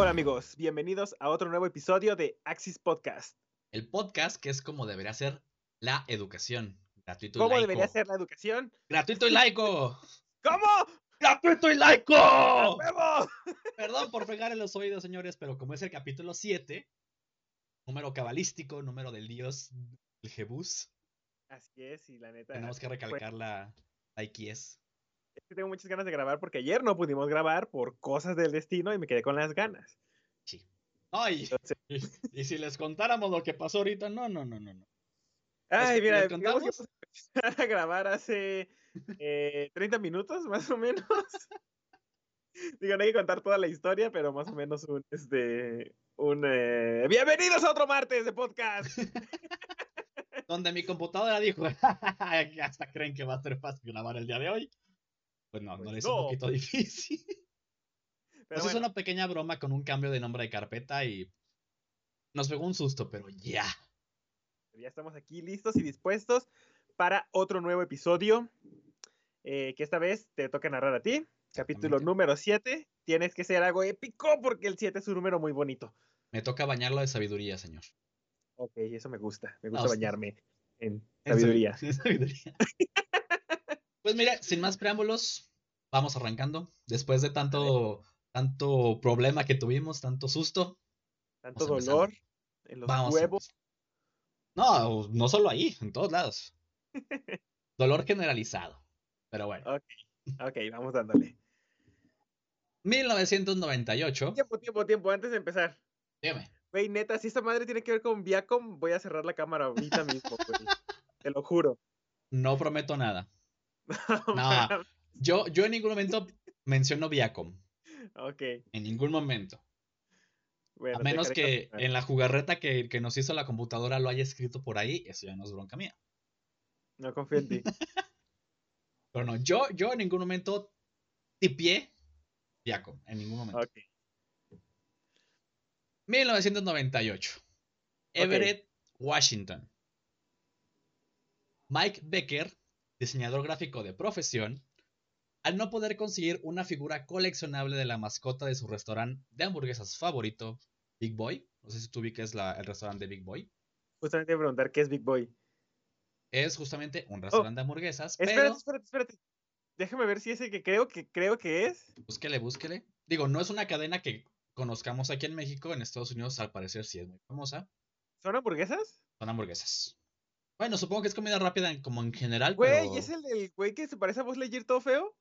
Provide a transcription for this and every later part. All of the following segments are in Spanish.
Hola amigos, bienvenidos a otro nuevo episodio de Axis Podcast. El podcast que es como debería ser la educación. Gratuito y ¿Cómo laico. debería ser la educación? Gratuito y laico. ¿Cómo? ¡Gratuito y laico! Perdón por fregar en los oídos, señores, pero como es el capítulo 7, número cabalístico, número del dios, el Jebus, Así es, y la neta. tenemos que recalcar la, la IQS. Es que tengo muchas ganas de grabar porque ayer no pudimos grabar por cosas del destino y me quedé con las ganas. Sí. Ay, Entonces, y, y si les contáramos lo que pasó ahorita, no, no, no, no. no. ay, que mira, digamos que empezar a grabar hace eh, 30 minutos, más o menos. Digo, no hay que contar toda la historia, pero más o menos un, este, un... eh, Bienvenidos a otro martes de podcast. Donde mi computadora dijo, hasta creen que va a ser fácil grabar el día de hoy. Pues no, no Pues le es no. un poquito difícil. Pero Pues es una pequeña broma con un cambio de nombre de carpeta y nos pegó un susto, pero ya. ya estamos aquí listos y dispuestos para otro nuevo episodio. eh, que esta vez te toca narrar a ti. Capítulo número 7. Tienes que ser algo épico porque el 7 es un número muy bonito. Me toca bañarlo de sabiduría, señor. Ok, eso me gusta. Me No, gusta bañarme en sabiduría. sabi- en sabiduría. pues mira, sin más preámbulos, vamos arrancando. Después de tanto, tanto problema que tuvimos, tanto susto, Tanto dolor en los vamos. huevos. No, no solo ahí, en todos lados. Dolor generalizado. Pero bueno, Ok, ok, vamos dándole. 1998. Tiempo, tiempo, tiempo. Antes de empezar. Dígame. Güey, neta, si esta madre tiene que ver con Viacom, voy a cerrar la cámara ahorita mismo, güey. Te lo juro. No prometo nada. No. Yo, yo en ningún momento menciono Viacom. Ok. En ningún momento. Bueno, A menos que continuar. en la jugarreta que, que nos hizo la computadora lo haya escrito por ahí, eso ya no es bronca mía. No confío en ti. Pero no, yo, yo en ningún momento tipié Viacom. En ningún momento. Ok. 1998. Everett, Washington. Mike Becker, diseñador gráfico de profesión, al no poder conseguir una figura coleccionable de la mascota de su restaurante de hamburguesas favorito, Big Boy. No sé si tú ubicas la- el restaurante de Big Boy. Justamente preguntar qué es Big Boy. Es justamente un restaurante de hamburguesas, Espérate, pero espérate, espérate. Déjame ver si ese que creo que creo que es. búsquele, búsquele. Digo, no es una cadena que conozcamos aquí en México, en Estados Unidos al parecer sí es muy famosa. ¿Son hamburguesas? Son hamburguesas. Bueno, supongo que es comida rápida en- como en general, Güey, pero... ¿es el del güey que se parece a Buzz Lightyear todo feo?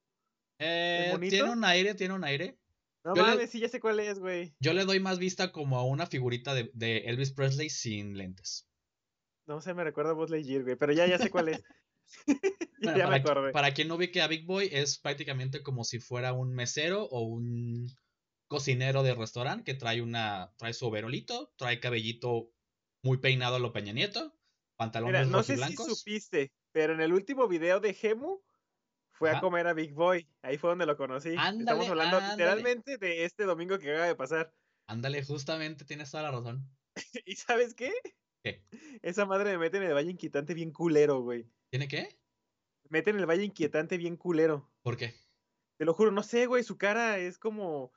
Eh, tiene un aire, tiene un aire. No Yo le- mames, sí, ya sé cuál es, güey. Yo le doy más vista como a una figurita de, de Elvis Presley sin lentes. No sé, me recuerda a Buzz Lightyear, güey, pero ya, ya sé cuál es. ya, Bueno, ya me para, acordé. para quien no ubique a Big Boy, es prácticamente como si fuera un mesero o un cocinero de restaurante que trae una trae su overolito, trae cabellito muy peinado a lo Peña Nieto, pantalones Mira, no sé si supiste, pero en el último video de Gemu fue a comer a Big Boy. Ahí fue donde lo conocí. Estamos Ándale, hablando ándale. literalmente de este domingo que acaba de pasar. Ándale, justamente tienes toda la razón. ¿Y sabes qué? ¿Qué? Esa madre me mete en el Valle Inquietante bien culero, güey. ¿Tiene qué? Me mete en el Valle Inquietante bien culero. ¿Por qué? Te lo juro, no sé, güey, su cara es como...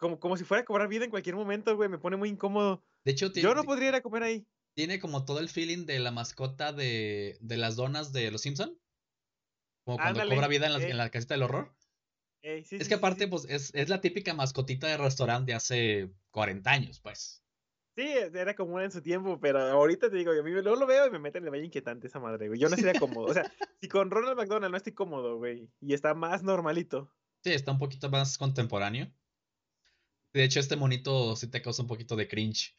Como, como si fuera a cobrar vida en cualquier momento, güey. Me pone muy incómodo. De hecho, Yo no podría ir a comer ahí. Tiene como todo el feeling de la mascota de, de las donas de los Simpson. Como cuando Ándale, cobra vida en, las- eh. en la casita del horror. Sí, Es sí, que aparte, sí. pues, es, es la típica mascotita de restaurante de hace 40 años, pues. Sí, era común en su tiempo, pero ahorita te digo, luego lo veo y me mete en el Valle Inquietante esa madre, güey. Yo no sería cómodo. O sea, si con Ronald McDonald no estoy cómodo, güey, y está más normalito. Sí, está un poquito más contemporáneo. De hecho, este monito sí te causa un poquito de cringe.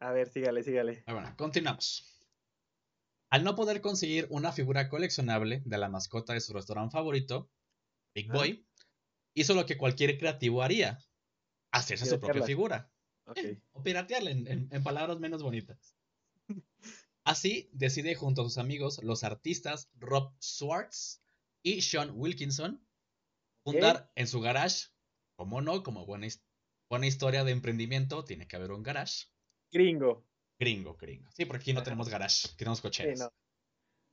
A ver, sígale, sígale. Ah, bueno, continuamos. Al no poder conseguir una figura coleccionable de la mascota de su restaurante favorito, Big. Boy hizo lo que cualquier creativo haría: hacerse su propia figura. Ok. O piratearla en, en- en palabras menos bonitas. Así decide junto a sus amigos, los artistas Rob Swartz y Sean Wilkinson, fundar en su garage, como no, como buena historia de emprendimiento, tiene que haber un garage. Gringo. Gringo, gringo. Sí, porque aquí no tenemos garage, tenemos Sí, cocheras. no.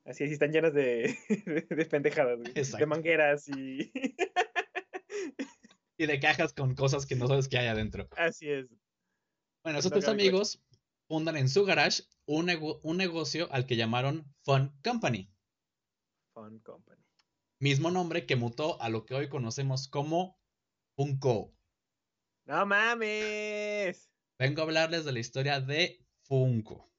Así es, están llenas de, de, de pendejadas, güey. De mangueras y. y de cajas con cosas que no sabes qué hay adentro. Así es. Bueno, esos tres amigos fundan en su garage un, nego- un negocio al que llamaron Fun Company, Fun Company. mismo nombre que mutó a lo que hoy conocemos como Funko. ¡No mames! Vengo a hablarles de la historia de Funko.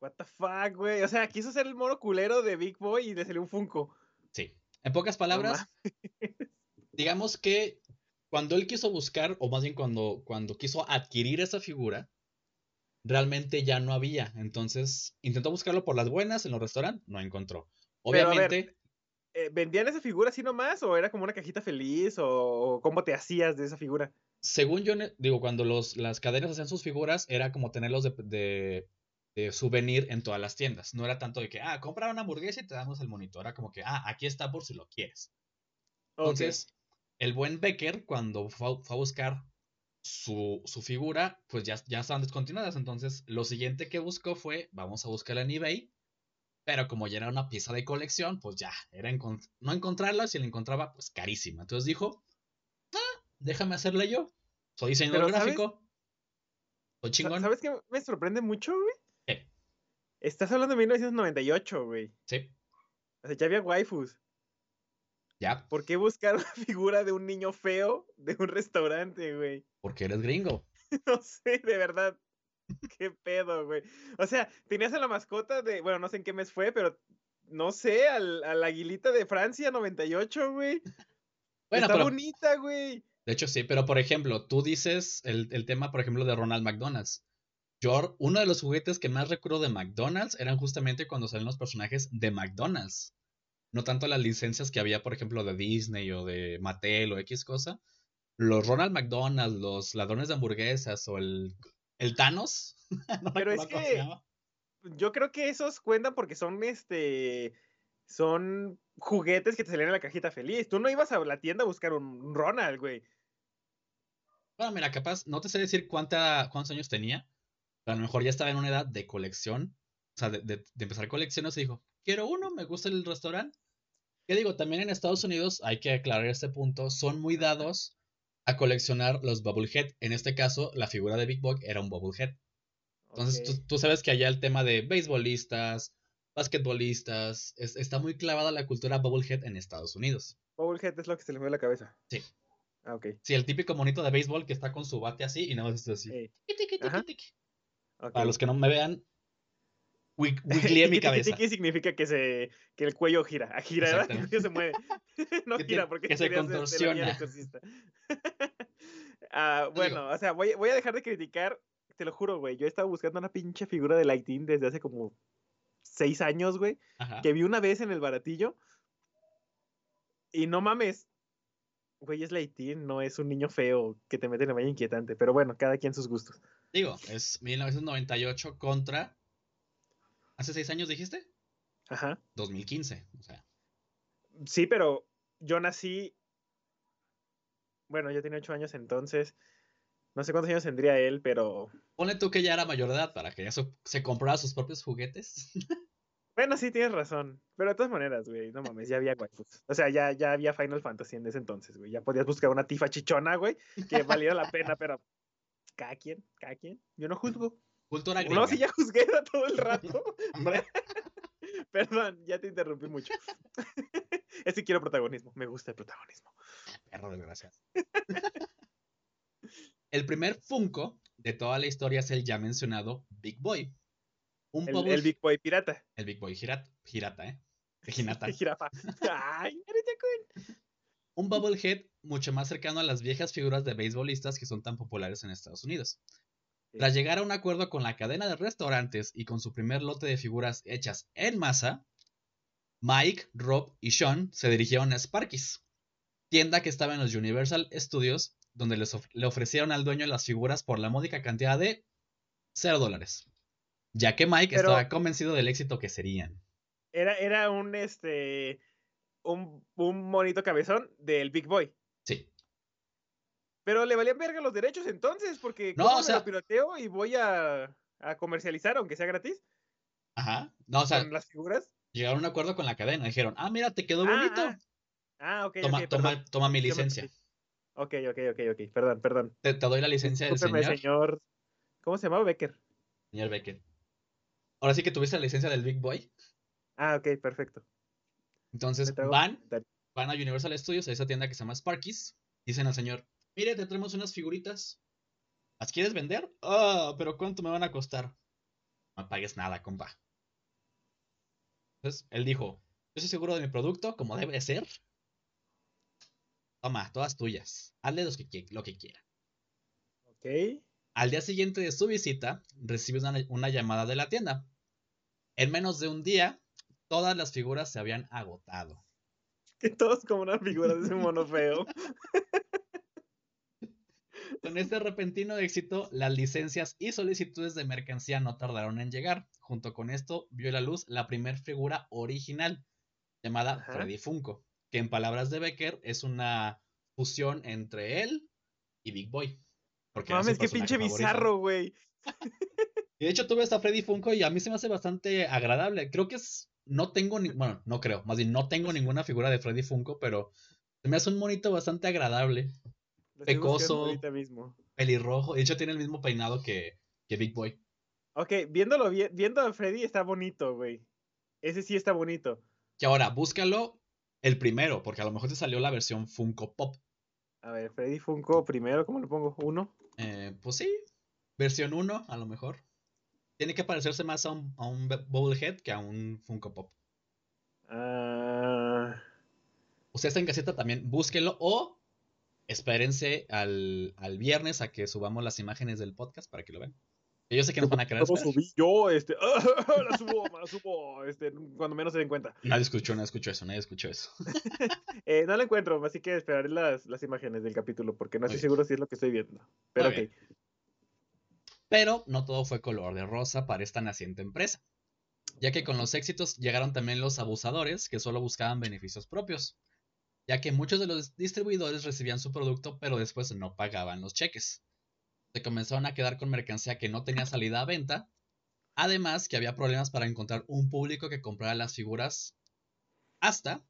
What the fuck, güey. O sea, quiso ser el mono culero de Big Boy y le salió un Funko. Sí. En pocas No palabras, digamos que cuando él quiso buscar, o más bien cuando, cuando quiso adquirir esa figura, realmente ya no había. Entonces intentó buscarlo por las buenas en los restaurantes, no encontró. Ver, Obviamente, Eh, ¿Vendían esa figura así nomás o era como una cajita feliz o cómo te hacías de esa figura? Según yo, digo, cuando los, las cadenas hacían sus figuras, era como tenerlos de, de, de souvenir en todas las tiendas. No era tanto de que, ah, compra una hamburguesa y te damos el monitor. Era como que, ah, aquí está por si lo quieres. Entonces, el buen Becker, cuando fue, a- fue a buscar su, su figura, pues ya, ya estaban descontinuadas. Entonces, lo siguiente que buscó fue, vamos a buscarla en eBay. Pero como ya era una pieza de colección, pues ya, era encon- no encontrarla, si la encontraba, pues carísima. Entonces dijo, déjame hacerla yo. Soy diseñador gráfico. Soy chingón. ¿Sabes qué me sorprende mucho, güey? ¿Qué? Estás hablando de 1998, güey. Sí, O sea, ya había waifus. ya, ¿Por qué buscar una figura de un niño feo de un restaurante, güey? porque eres gringo. No sé, de verdad. ¿Qué pedo, güey? O sea, tenías a la mascota de, bueno, no sé en qué mes fue, pero no sé, al, a la aguilita de Francia 98, güey. Bueno, Está pero bonita, güey. De hecho, sí, pero por ejemplo, tú dices el, el tema, por ejemplo, de Ronald McDonald's. Yo, uno de los juguetes que más recuerdo de McDonald's eran justamente cuando salen los personajes de McDonald's. No tanto las licencias que había, por ejemplo, de Disney o de Mattel o X cosa. Los Ronald McDonald's, los ladrones de hamburguesas o el, el Thanos. No Pero es que-. Yo creo que esos cuentan porque son, este, son juguetes que te salían en la cajita feliz. Tú no ibas a la tienda a buscar un Ronald, güey. Bueno, mira, capaz, no te sé decir cuánta, cuántos años tenía, pero a lo mejor ya estaba en una edad de colección, o sea, de, de- de empezar colecciones y dijo, quiero uno, me gusta el restaurante. ¿Qué digo? También en Estados Unidos, hay que aclarar este punto, son muy dados a coleccionar los Bubblehead. En este caso, la figura de Big Boy era un Bubblehead. Entonces, tú, tú sabes que allá el tema de beisbolistas, basquetbolistas, es- está muy clavada la cultura Bubblehead en Estados Unidos. Bubblehead es lo que se le a la cabeza. Sí. Ah, ok. Sí, el típico monito de béisbol que está con su bate así y nada más está así. Ey, Tiqui, tiqui, Ajá. tiqui. ok. Para los que no me vean, wi- wigleé mi cabeza. tiki significa que se que el cuello gira, a gira, ¿verdad? Que el cuello se mueve. no gira porque que se contorsiona. Ah, bueno, o sea, voy, voy a dejar de criticar, te lo juro, güey. Yo he estado buscando una pinche figura de Lighting desde hace como seis años, güey. Ajá. Que vi una vez en el baratillo. Y no mames. Güey, es Lighting, no es un niño feo que te mete en la malla inquietante. Pero bueno, cada quien sus gustos. Digo, es 1998 contra. ¿Hace seis años dijiste? Ajá. 2015. O sea, Sí, pero yo nací. Bueno, yo tenía ocho años entonces. No sé cuántos años tendría él, pero. ponle tú que ya era mayor de edad para que ya so- se comprara sus propios juguetes. Bueno, sí, tienes razón. Pero de todas maneras, güey, no mames, ya había waifus. O sea, ya, ya había Final Fantasy en ese entonces, güey. Ya podías buscar una tifa chichona, güey, que valiera la pena, pero. Cada quien, cada quien. Yo no juzgo. Cultura gringa. No, sí, ya juzgué todo el rato. Perdón, ya te interrumpí mucho. es que quiero protagonismo. Me gusta el protagonismo. perro desgraciado. El primer Funko de toda la historia es el ya mencionado Big Boy. Un El, Big Boy pirata. el Big Boy Girat, Girata, ¿eh? De Ginata. Jirafa. Ay. Un Bubblehead mucho más cercano a las viejas figuras de beisbolistas que son tan populares en Estados Unidos. Tras llegar a un acuerdo con la cadena de restaurantes y con su primer lote de figuras hechas en masa, Mike, Rob y Sean se dirigieron a Sparky's, tienda que estaba en los Universal Studios, donde les of- le ofrecieron al dueño las figuras por la módica cantidad de 0 dólares, ya que Mike Pero- estaba convencido del éxito que serían. Era, era un este. Un, un monito cabezón del Big Boy. Sí, Pero le valían verga los derechos entonces, porque No, ¿cómo o me sea- lo piroteo y voy a, a comercializar, aunque sea gratis, ajá. No, o sea, con las figuras? llegaron a un acuerdo con la cadena, dijeron, ah, mira, te quedó Ah, bonito. ah. Ah, ok. toma, toma, mi licencia. Ok, ok, ok, ok. Perdón, perdón. Te, te doy la licencia del señor. señor. ¿Cómo se llamaba Becker? Señor Becker. Ahora sí que tuviste la licencia del Big Boy. Ah, ok, perfecto. Entonces van, van a Universal Studios, a esa tienda que se llama Sparky's. Dicen al señor, mire, te traemos unas figuritas. ¿Las quieres vender? Ah, pero ¿cuánto me van a costar? No pagues nada, compa. Entonces, él dijo, yo estoy seguro de mi producto, como debe de ser. Toma, todas tuyas. Hazle los que, lo que quiera. Ok. Al día siguiente de su visita, recibe una, una llamada de la tienda. En menos de un día, todas las figuras se habían agotado. Que todos como una figura de ese mono feo. Con este repentino éxito, las licencias y solicitudes de mercancía no tardaron en llegar. Junto con esto, vio la luz la primer figura original, llamada Ajá. Freddy Funko, que en palabras de Becker es una fusión entre él y Big Boy. Porque Mames, qué pinche favorito. bizarro, güey. Y de hecho tuve esta Freddy Funko y a mí se me hace bastante agradable. Creo que es. No tengo ni. Bueno, no creo. Más bien, no tengo ninguna figura de Freddy Funko, pero se me hace un monito bastante agradable. Lo Pecoso. mismo. Pelirrojo. De hecho, tiene el mismo peinado que, que Big Boy. Ok, viéndolo bien, viendo a Freddy está bonito, güey. Ese sí está bonito. Que ahora, búscalo el primero, porque a lo mejor te salió la versión Funko Pop. A ver, Freddy Funko primero, ¿cómo le pongo? Uno. Eh, pues sí, versión 1, a lo mejor. Tiene que parecerse más a un, a un Bubblehead que a un Funko Pop. Ah, Usted está en caseta también, búsquelo o espérense al, al viernes a que subamos las imágenes del podcast para que lo vean. Yo sé que nos van a querer ¿Cómo subí yo? Este, la subo, la subo, este, cuando menos se den cuenta. Nadie escuchó, nadie escuchó eso, nadie escuchó eso. Eh, no la encuentro, así que esperaré las, las imágenes del capítulo, porque no estoy seguro si es lo que estoy viendo. Pero. Pero no todo fue color de rosa para esta naciente empresa, ya que con los éxitos llegaron también los abusadores que solo buscaban beneficios propios, ya que muchos de los distribuidores recibían su producto pero después no pagaban los cheques. Comenzaron a quedar con mercancía que no tenía salida a venta, además que había problemas para encontrar un público que comprara las figuras, hasta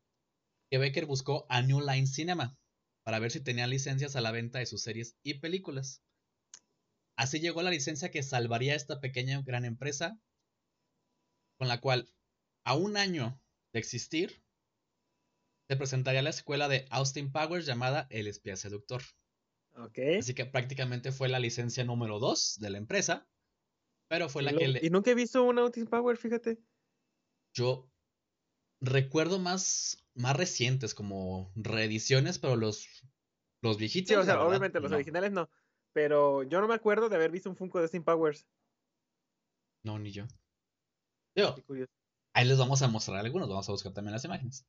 que Becker buscó a New Line Cinema para ver si tenía licencias a la venta de sus series y películas. Así llegó la licencia que salvaría a esta pequeña gran empresa, con la cual, a un año de existir, se presentaría la escuela de Austin Powers llamada El Espía Seductor. Así que prácticamente fue la licencia número 2 de la empresa, pero fue la que le- y nunca he visto un Autis Power, fíjate. yo recuerdo más, más recientes, como reediciones, pero los, los viejitos. Sí, o sea, verdad, obviamente los no. originales no. Pero yo no me acuerdo de haber visto un Funko de Austin Powers. No, ni yo. Digo. Ahí les vamos a mostrar algunos, vamos a buscar también las imágenes.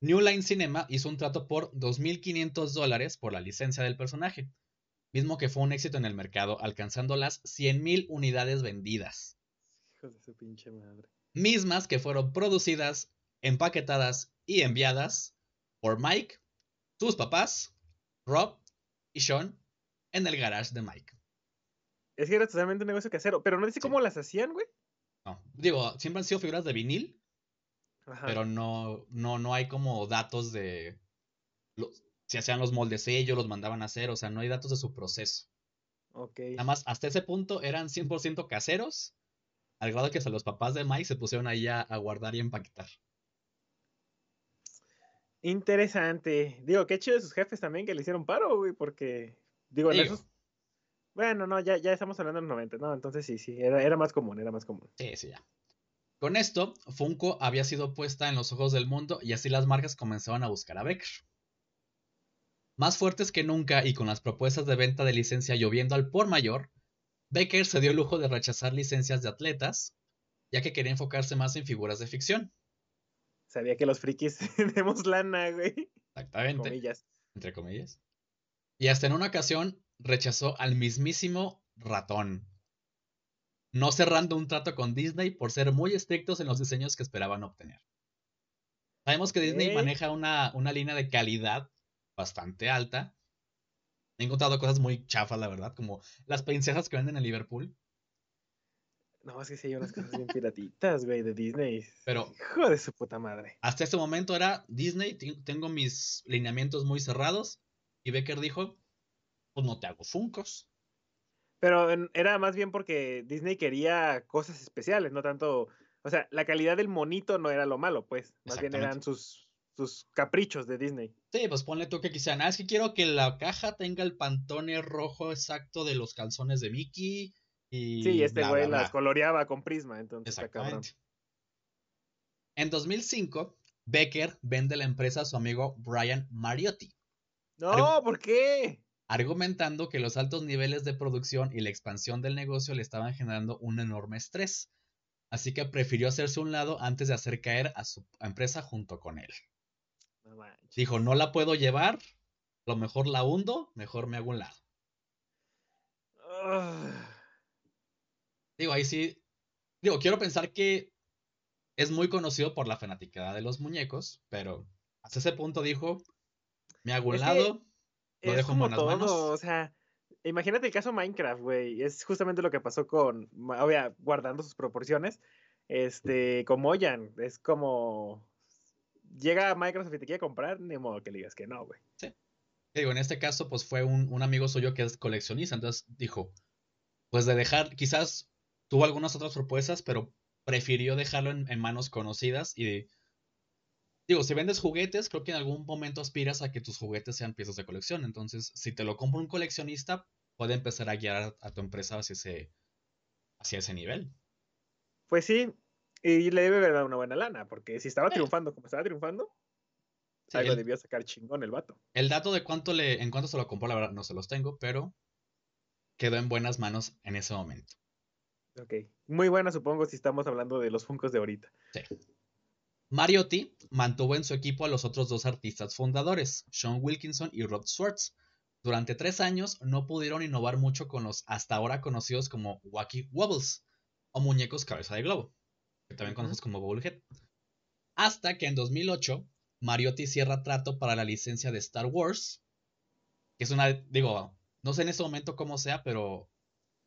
New Line Cinema hizo un trato por 2.500 dólares por la licencia del personaje, mismo que fue un éxito en el mercado, alcanzando las 100.000 unidades vendidas, Hijos de su pinche madre. mismas que fueron producidas, empaquetadas y enviadas por Mike, sus papás, Rob y Sean en el garage de Mike. Es que era totalmente un negocio casero. Pero no dice Sí. cómo las hacían, güey. No, digo, siempre han sido figuras de vinil, Ajá. pero no, no, no hay como datos de los- si hacían los moldes ellos, los mandaban a hacer, o sea, no hay datos de su proceso. Ok. Nada más, hasta ese punto eran 100% caseros, al grado que hasta los papás de Mike se pusieron ahí a, a guardar y empaquetar. Interesante. Digo, qué chido de sus jefes también que le hicieron paro, güey, porque. Digo, en Digo. esos. Bueno, no, ya, ya estamos hablando de los 90, ¿no? Entonces sí, sí, era, era más común, era más común. Sí, sí, ya. Con esto, Funko había sido puesta en los ojos del mundo y así las marcas comenzaron a buscar a Becker. Más fuertes que nunca y con las propuestas de venta de licencia lloviendo al por mayor, Becker se dio el lujo de rechazar licencias de atletas, ya que quería enfocarse más en figuras de ficción. Sabía que los frikis tenemos lana, güey. Exactamente. Comillas. entre comillas. Y hasta en una ocasión rechazó al mismísimo ratón, no cerrando un trato con Disney por ser muy estrictos en los diseños que esperaban obtener. Sabemos que Disney maneja una, una línea de calidad bastante alta. He encontrado cosas muy chafas, la verdad, como las princesas que venden en Liverpool. No, es que sí hay unas cosas bien piratitas, güey, de Disney. Pero Hijo de su puta madre. hasta este momento era Disney, tengo mis lineamientos muy cerrados. Y Becker dijo, pues no te hago Funcos. Pero era más bien porque Disney quería cosas especiales, no tanto, o sea, la calidad del monito no era lo malo, pues, más bien eran sus, sus caprichos de Disney. Sí, pues ponle tú que quizá, nada, es que quiero que la caja tenga el pantone rojo exacto de los calzones de Mickey. Y sí, este güey las coloreaba con prisma, entonces Exactamente. En 2005, Becker vende la empresa a su amigo Brian Mariotti. No, ¿por qué? Argumentando que los altos niveles de producción y la expansión del negocio le estaban generando un enorme estrés. Así que prefirió hacerse un lado antes de hacer caer a su empresa junto con él. Dijo, no la puedo llevar, lo mejor la hundo, mejor me hago un lado. Digo, ahí sí. Digo, quiero pensar que es muy conocido por la fanaticada de los muñecos, pero hasta ese punto dijo, me hago un lado, es como todo, o sea, imagínate el caso Minecraft, güey, es justamente lo que pasó con, obvia, guardando sus proporciones, este, con Moyan, es como, llega a Microsoft y te quiere comprar, ni modo que le digas que no, güey. Sí. Digo, en este caso, pues fue un, un amigo suyo que es coleccionista, entonces dijo, pues de dejar, quizás tuvo algunas otras propuestas, pero prefirió dejarlo en, en manos conocidas y Digo, si vendes juguetes, creo que en algún momento aspiras a que tus juguetes sean piezas de colección. Entonces, si te lo compra un coleccionista, puede empezar a guiar a, tu empresa hacia ese, hacia ese nivel. Pues sí, y le debe dar una buena lana, porque si estaba triunfando como estaba triunfando, algo debió sacar chingón el vato. El dato de cuánto le, en cuánto se lo compró, la verdad, no se los tengo, pero quedó en buenas manos en ese momento. Ok, muy buena supongo si estamos hablando de los Funcos de ahorita. Sí. Mariotti mantuvo en su equipo a los otros dos artistas fundadores, Sean Wilkinson y Rod Swartz. Durante tres años no pudieron innovar mucho con los hasta ahora conocidos como Wacky Wobbles o muñecos cabeza de globo, que también conocemos como Bubblehead. Hasta que en 2008 Mariotti cierra trato para la licencia de Star Wars, que es una, digo, no sé en este momento cómo sea, pero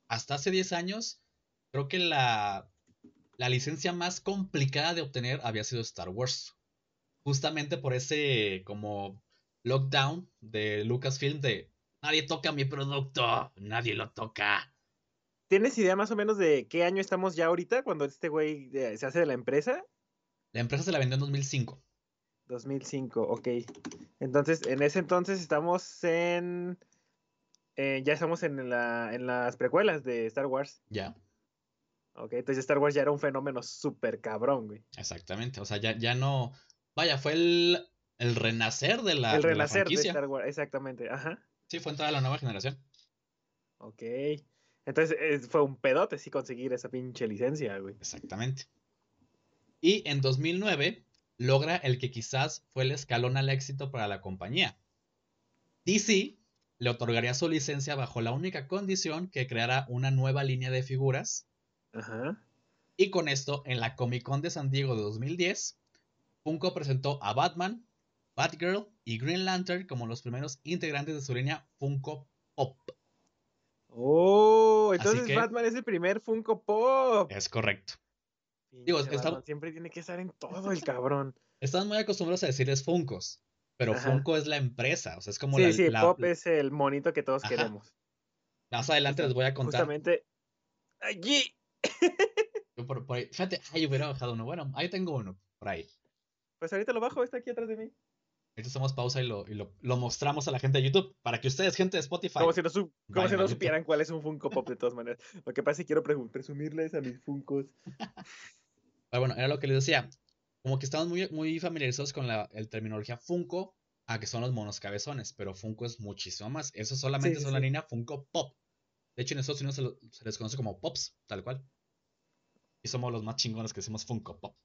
hasta hace 10 años creo que la la licencia más complicada de obtener había sido Star Wars. Justamente por ese como lockdown de Lucasfilm de nadie toca mi producto, nadie lo toca. ¿Tienes idea más o menos de qué año estamos ya ahorita cuando este güey eh, se hace de la empresa? La empresa se la vendió en 2005. 2005, ok. Entonces, en ese entonces estamos en... Eh, ya estamos en, la, en las precuelas de Star Wars. Ya. Ok, entonces Star Wars ya era un fenómeno súper cabrón, güey. Exactamente, o sea, ya, ya no... Vaya, fue el, el renacer de la El renacer de, Star Wars, exactamente, ajá. Sí, fue entrar a la nueva generación. Ok. Entonces fue un pedote sí conseguir esa pinche licencia, güey. Exactamente. Y en 2009 logra el que quizás fue el escalón al éxito para la compañía. DC le otorgaría su licencia bajo la única condición que creara una nueva línea de figuras Ajá. Y con esto, en la Comic Con de San Diego de 2010, Funko presentó a Batman, Batgirl y Green Lantern como los primeros integrantes de su línea Funko Pop. Oh, entonces Batman es el primer Funko Pop. Es correcto. Digo, siempre tiene que estar en todo el cabrón. Están muy acostumbrados a decirles Funkos, pero Funko es la empresa, o sea, es como sí, Sí, Pop es el monito que todos queremos. Más adelante les voy a contar. Justamente allí por, ahí, fíjate, ay, hubiera bajado uno. Bueno, ahí tengo uno, por ahí. Pues ahorita lo bajo, está aquí atrás de mí. Ahorita hacemos pausa y, lo, y lo, lo, mostramos a la gente de YouTube para que ustedes, gente de Spotify. Como si no, como si no supieran cuál es un Funko Pop de todas maneras. Lo que pasa es que quiero presumirles a mis Funkos. Pero bueno, era lo que les decía. Como que estamos muy, muy familiarizados con la el terminología Funko, a que son los monos cabezones, pero Funko es muchísimo más. Eso solamente es una línea Funko Pop. De hecho, en Estados Unidos se, se les conoce como Pops, tal cual. Y somos los más chingones que hacemos Funko Pop.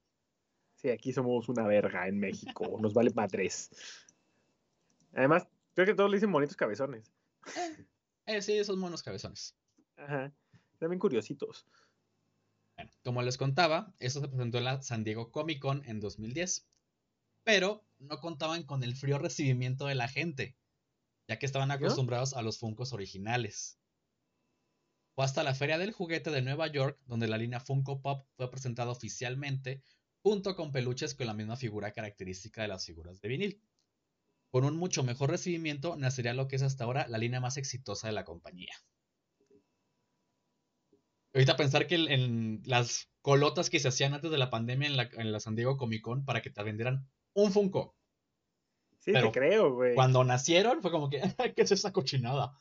Sí, aquí somos una verga en México. Nos vale madres. Además, creo que todos le dicen bonitos cabezones. Eh, eh, sí, esos monos cabezones. Ajá. También curiositos. Bueno, como les contaba, esto se presentó en la San Diego Comic Con en 2010. Pero no contaban con el frío recibimiento de la gente, ya que estaban acostumbrados a los Funkos originales. Fue hasta la Feria del Juguete de Nueva York donde la línea Funko Pop fue presentada oficialmente, junto con peluches con la misma figura característica de las figuras de vinil. Con un mucho mejor recibimiento nacería lo que es hasta ahora la línea más exitosa de la compañía. Ahorita pensar que en las colotas que se hacían antes de la pandemia en la, en la San Diego Comic Con para que te vendieran un Funko. Sí, te creo, güey. Cuando nacieron fue como que, ¿qué es esa cochinada?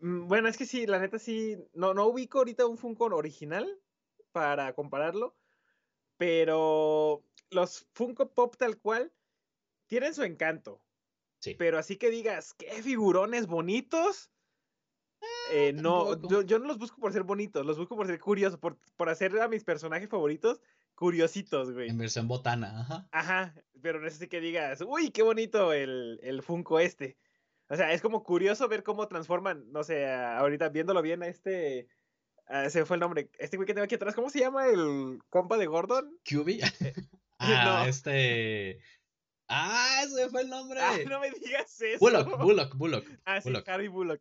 Mm, bueno, es que sí, la neta sí, no, no ubico ahorita un Funko original para compararlo, pero los Funko Pop tal cual tienen su encanto. Sí. Pero así que digas, qué figurones bonitos. Eh, no, yo, no los busco por ser bonitos, los busco por ser curiosos, por, por hacer a mis personajes favoritos curiositos, güey. En versión botana, ajá. Ajá, pero no es así que digas, uy, qué bonito el, el Funko este. O sea, es como curioso ver cómo transforman, no sé, ahorita viéndolo bien a este, ese fue el nombre, este güey que tengo aquí atrás, ¿cómo se llama el compa de Gordon? QB. Eh, ah, este... Ah, ese fue el nombre. Ah, no me digas eso. Bullock, Bullock, Bullock. Ah, sí, Harry Bullock.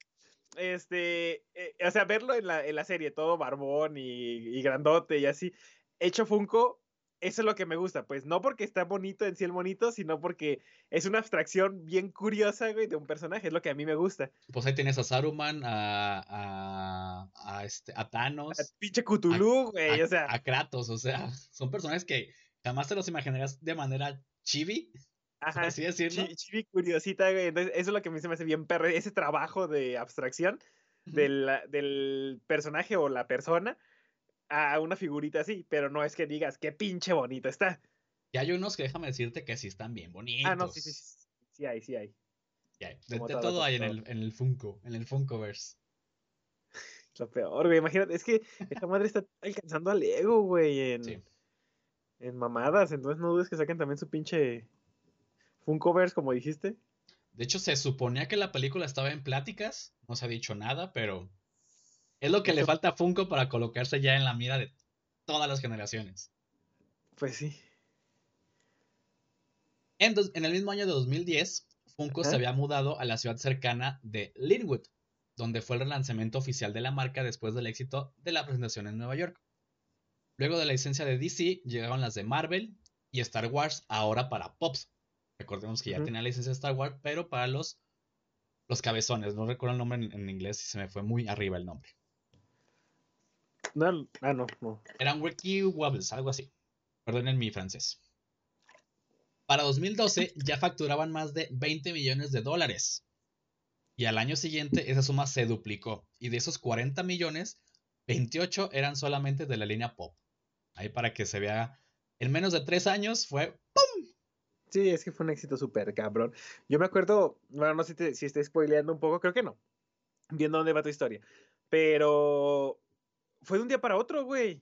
Este, eh, o sea, verlo en la, en la serie, todo barbón y, y grandote y así, hecho Funko, eso es lo que me gusta, pues no porque está bonito en sí el monito, sino porque es una abstracción bien curiosa, güey, de un personaje, es lo que a mí me gusta. Pues ahí tienes a Saruman, a, a, a, este, a Thanos. A pinche Cthulhu, güey, o sea. A Kratos, o sea, son personajes que jamás te los imaginarías de manera chibi. Ajá, así decirlo. Chibi curiosita, güey, entonces eso es lo que a mí se me hace bien perro, ese trabajo de abstracción del, del personaje o la persona a una figurita así, pero no es que digas qué pinche bonito está. Y hay unos que déjame decirte que sí están bien bonitos. Ah, no, sí, sí, sí, sí hay, sí hay. De, todo hay en el, en el Funko, en el Funkoverse. Lo peor, güey, imagínate, es que esta madre está alcanzando al ego, güey, en, en mamadas, entonces no dudes que saquen también su pinche Funkoverse, como dijiste. De hecho, se suponía que la película estaba en pláticas, no se ha dicho nada, pero es lo que le falta a Funko para colocarse ya en la mira de todas las generaciones. Pues sí. En, el mismo año de 2010, Funko se había mudado a la ciudad cercana de Linwood, donde fue el relanzamiento oficial de la marca después del éxito de la presentación en Nueva York. Luego de la licencia de DC, llegaron las de Marvel y Star Wars, ahora para Pops. Recordemos que ya tenía la licencia de Star Wars, pero para los, los cabezones. No recuerdo el nombre en, en inglés y se me fue muy arriba el nombre. No, ah, no, no. Eran Wiki Wobbles, algo así. Perdonen mi francés. Para 2012 ya facturaban más de 20 millones de dólares. Y al año siguiente esa suma se duplicó. Y de esos 40 millones, 28 eran solamente de la línea pop. Ahí para que se vea, en menos de tres años fue ¡pum! Sí, es que fue un éxito súper cabrón. Yo me acuerdo, bueno, no sé si, si estoy spoileando un poco, creo que no. Viendo dónde va tu historia. Pero fue de un día para otro, güey.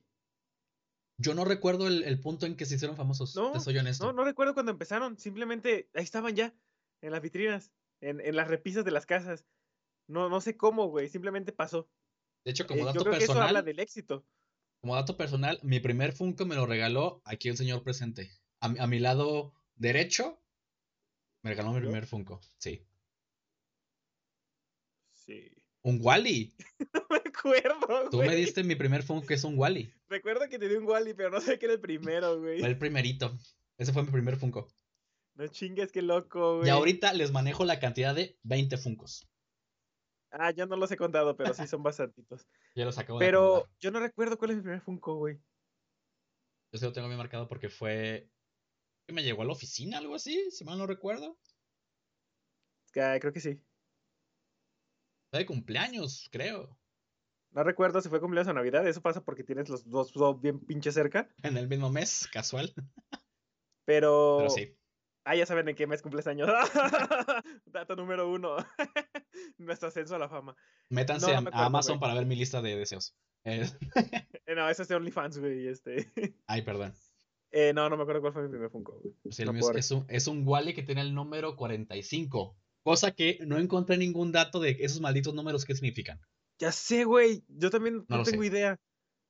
Yo no recuerdo el, punto en que se hicieron famosos, no, soy honesto. No, no recuerdo cuando empezaron. Simplemente ahí estaban ya, en las vitrinas, en, en las repisas de las casas. No, no sé cómo, güey. Simplemente pasó. De hecho, como eh, dato personal. eso habla del éxito. Como dato personal, mi primer Funko me lo regaló aquí el señor presente. A, a mi lado derecho, me regaló mi primer Funko. Sí. Sí. Un Wally. no acuerdo. Tú me diste mi primer Funko que es un Wally. Recuerdo que te di un Wally, pero no sé qué era el primero, güey. Fue el primerito. Ese fue mi primer Funko. No chingues, qué loco, güey. Y ahorita les manejo la cantidad de 20 Funcos. Ah, yo no los he contado, pero sí son bastantitos. ya los acabo Pero yo no recuerdo cuál es mi primer Funko, güey. Yo se lo tengo bien marcado porque fue. me llegó a la oficina, algo así, si mal no recuerdo. creo que sí de cumpleaños, creo. No recuerdo si fue cumpleaños o Navidad. Eso pasa porque tienes los dos, bien pinche cerca. En el mismo mes, casual. Pero. Pero sí. Ah, ya saben en qué mes cumples años. Dato número uno. Nuestro ascenso a la fama. Métanse a, Amazon para ver mi lista de deseos. Eh, no, ese es de OnlyFans, güey. Este. Ay, perdón. Eh, no, no me acuerdo cuál fue mi primer Funko. es, es, un, es un Wally que tiene el número 45. Cosa que no encontré ningún dato de esos malditos números qué significan. Ya sé, güey. Yo también no, tengo idea.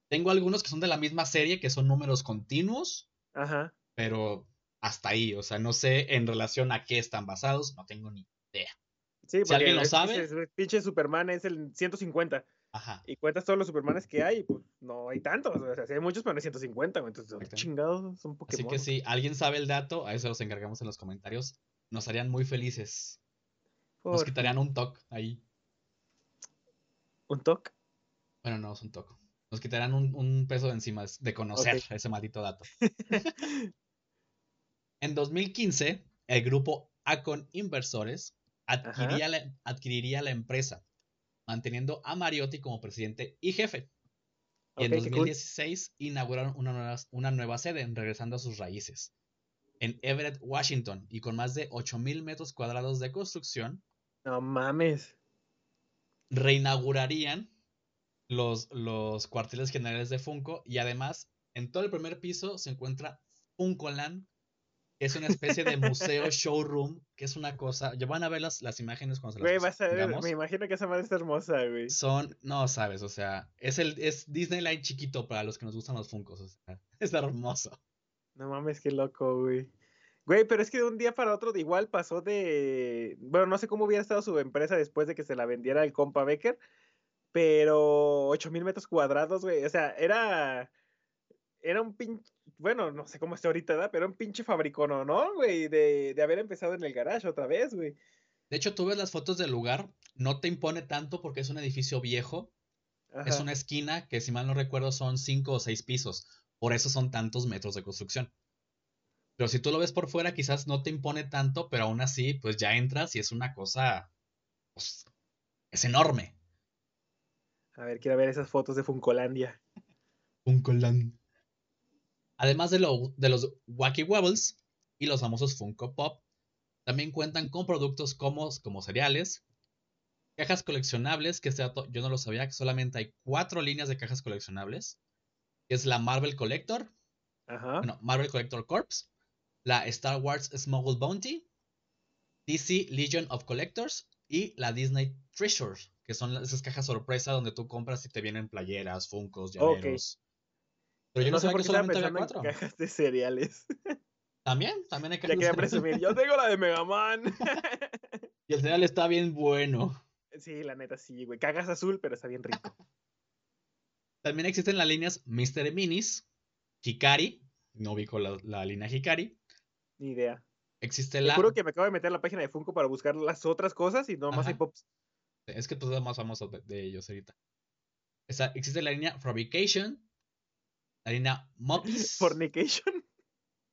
Tengo algunos que son de la misma serie, que son números continuos. Ajá. Pero hasta ahí, o sea, no sé en relación a qué están basados, no tengo ni idea. Sí, si alguien lo sabe. Pinche Superman es el 150. Ajá. Y cuentas todos los Supermanes que hay, pues no hay tantos. O sea, hay muchos, pero no hay 150. Entonces, chingados, son Pokémon. Así que si alguien sabe el dato, a eso los encargamos en los comentarios nos harían muy felices. Por Nos quitarían un toque ahí. Un toque. Bueno, no es un toque. Nos quitarían un, un peso de encima de conocer ese maldito dato. En 2015, el grupo Acon Inversores adquiriría la, adquiriría la empresa, manteniendo a Mariotti como presidente y jefe. Y en Ok, qué cool. 2016 inauguraron una nueva, una nueva sede, regresando a sus raíces. En Everett, Washington, y con más de 8.000 metros cuadrados de construcción, No mames. Reinaugurarían los, los cuarteles generales de Funko y además en todo el primer piso se encuentra Funkoland, que es una especie de museo showroom, que es una cosa, ya van a ver las, las imágenes cuando se las Güey, vas a ver, me imagino que esa madre está hermosa, güey. Son, no sabes, o sea, es el es Disneyland chiquito para los que nos gustan los Funkos, o sea, es hermoso. No mames, qué loco, güey. Güey, pero es que de un día para otro igual pasó de... Bueno, no sé cómo hubiera estado su empresa después de que se la vendiera el compa Becker, pero 8000 metros cuadrados, güey. O sea, era... Era un pinche... Bueno, no sé cómo está ahorita, ¿verdad? Pero un pinche fabricono, ¿no, güey? De, de haber empezado en el garage otra vez, güey. De hecho, tú ves las fotos del lugar, no te impone tanto porque es un edificio viejo, es una esquina que si mal no recuerdo son cinco o seis pisos, por eso son tantos metros de construcción. Pero si tú lo ves por fuera, quizás no te impone tanto, pero aún así, pues ya entras y es una cosa, pues, es enorme. A ver, quiero ver esas fotos de Funcolandia. Funkoland. Además de, lo- de los Wacky Wobbles y los famosos Funko Pop, también cuentan con productos como, como cereales, cajas coleccionables, que este dato yo no lo sabía, que solamente hay cuatro líneas de cajas coleccionables, que es la Marvel Collector, Ajá. bueno, Marvel Collector Corps, la Star Wars Smuggle Bounty, DC Legion of Collectors y la Disney Treasure, que son esas cajas sorpresa donde tú compras y te vienen playeras, funcos, llaveros. Pero yo no, no sé por qué solamente había en cuatro. cajas de cereales. También, también hay Ya cajas quería de cereal. presumir. Yo tengo la de Mega Man. Y el cereal está bien bueno. sí, la neta sí, güey. Cagas azul, pero está bien rico. También existen las líneas Mr. Minis, Hikari, no ubico la, la línea Hikari. Ni idea. Existe Te la... juro que me acabo de meter a la página de Funko para buscar las otras cosas y nomás hay Ajá. pops. Es que tú eres más famoso de, de ellos ahorita. Existe la línea Fabrication, la línea Muppies. Fornication.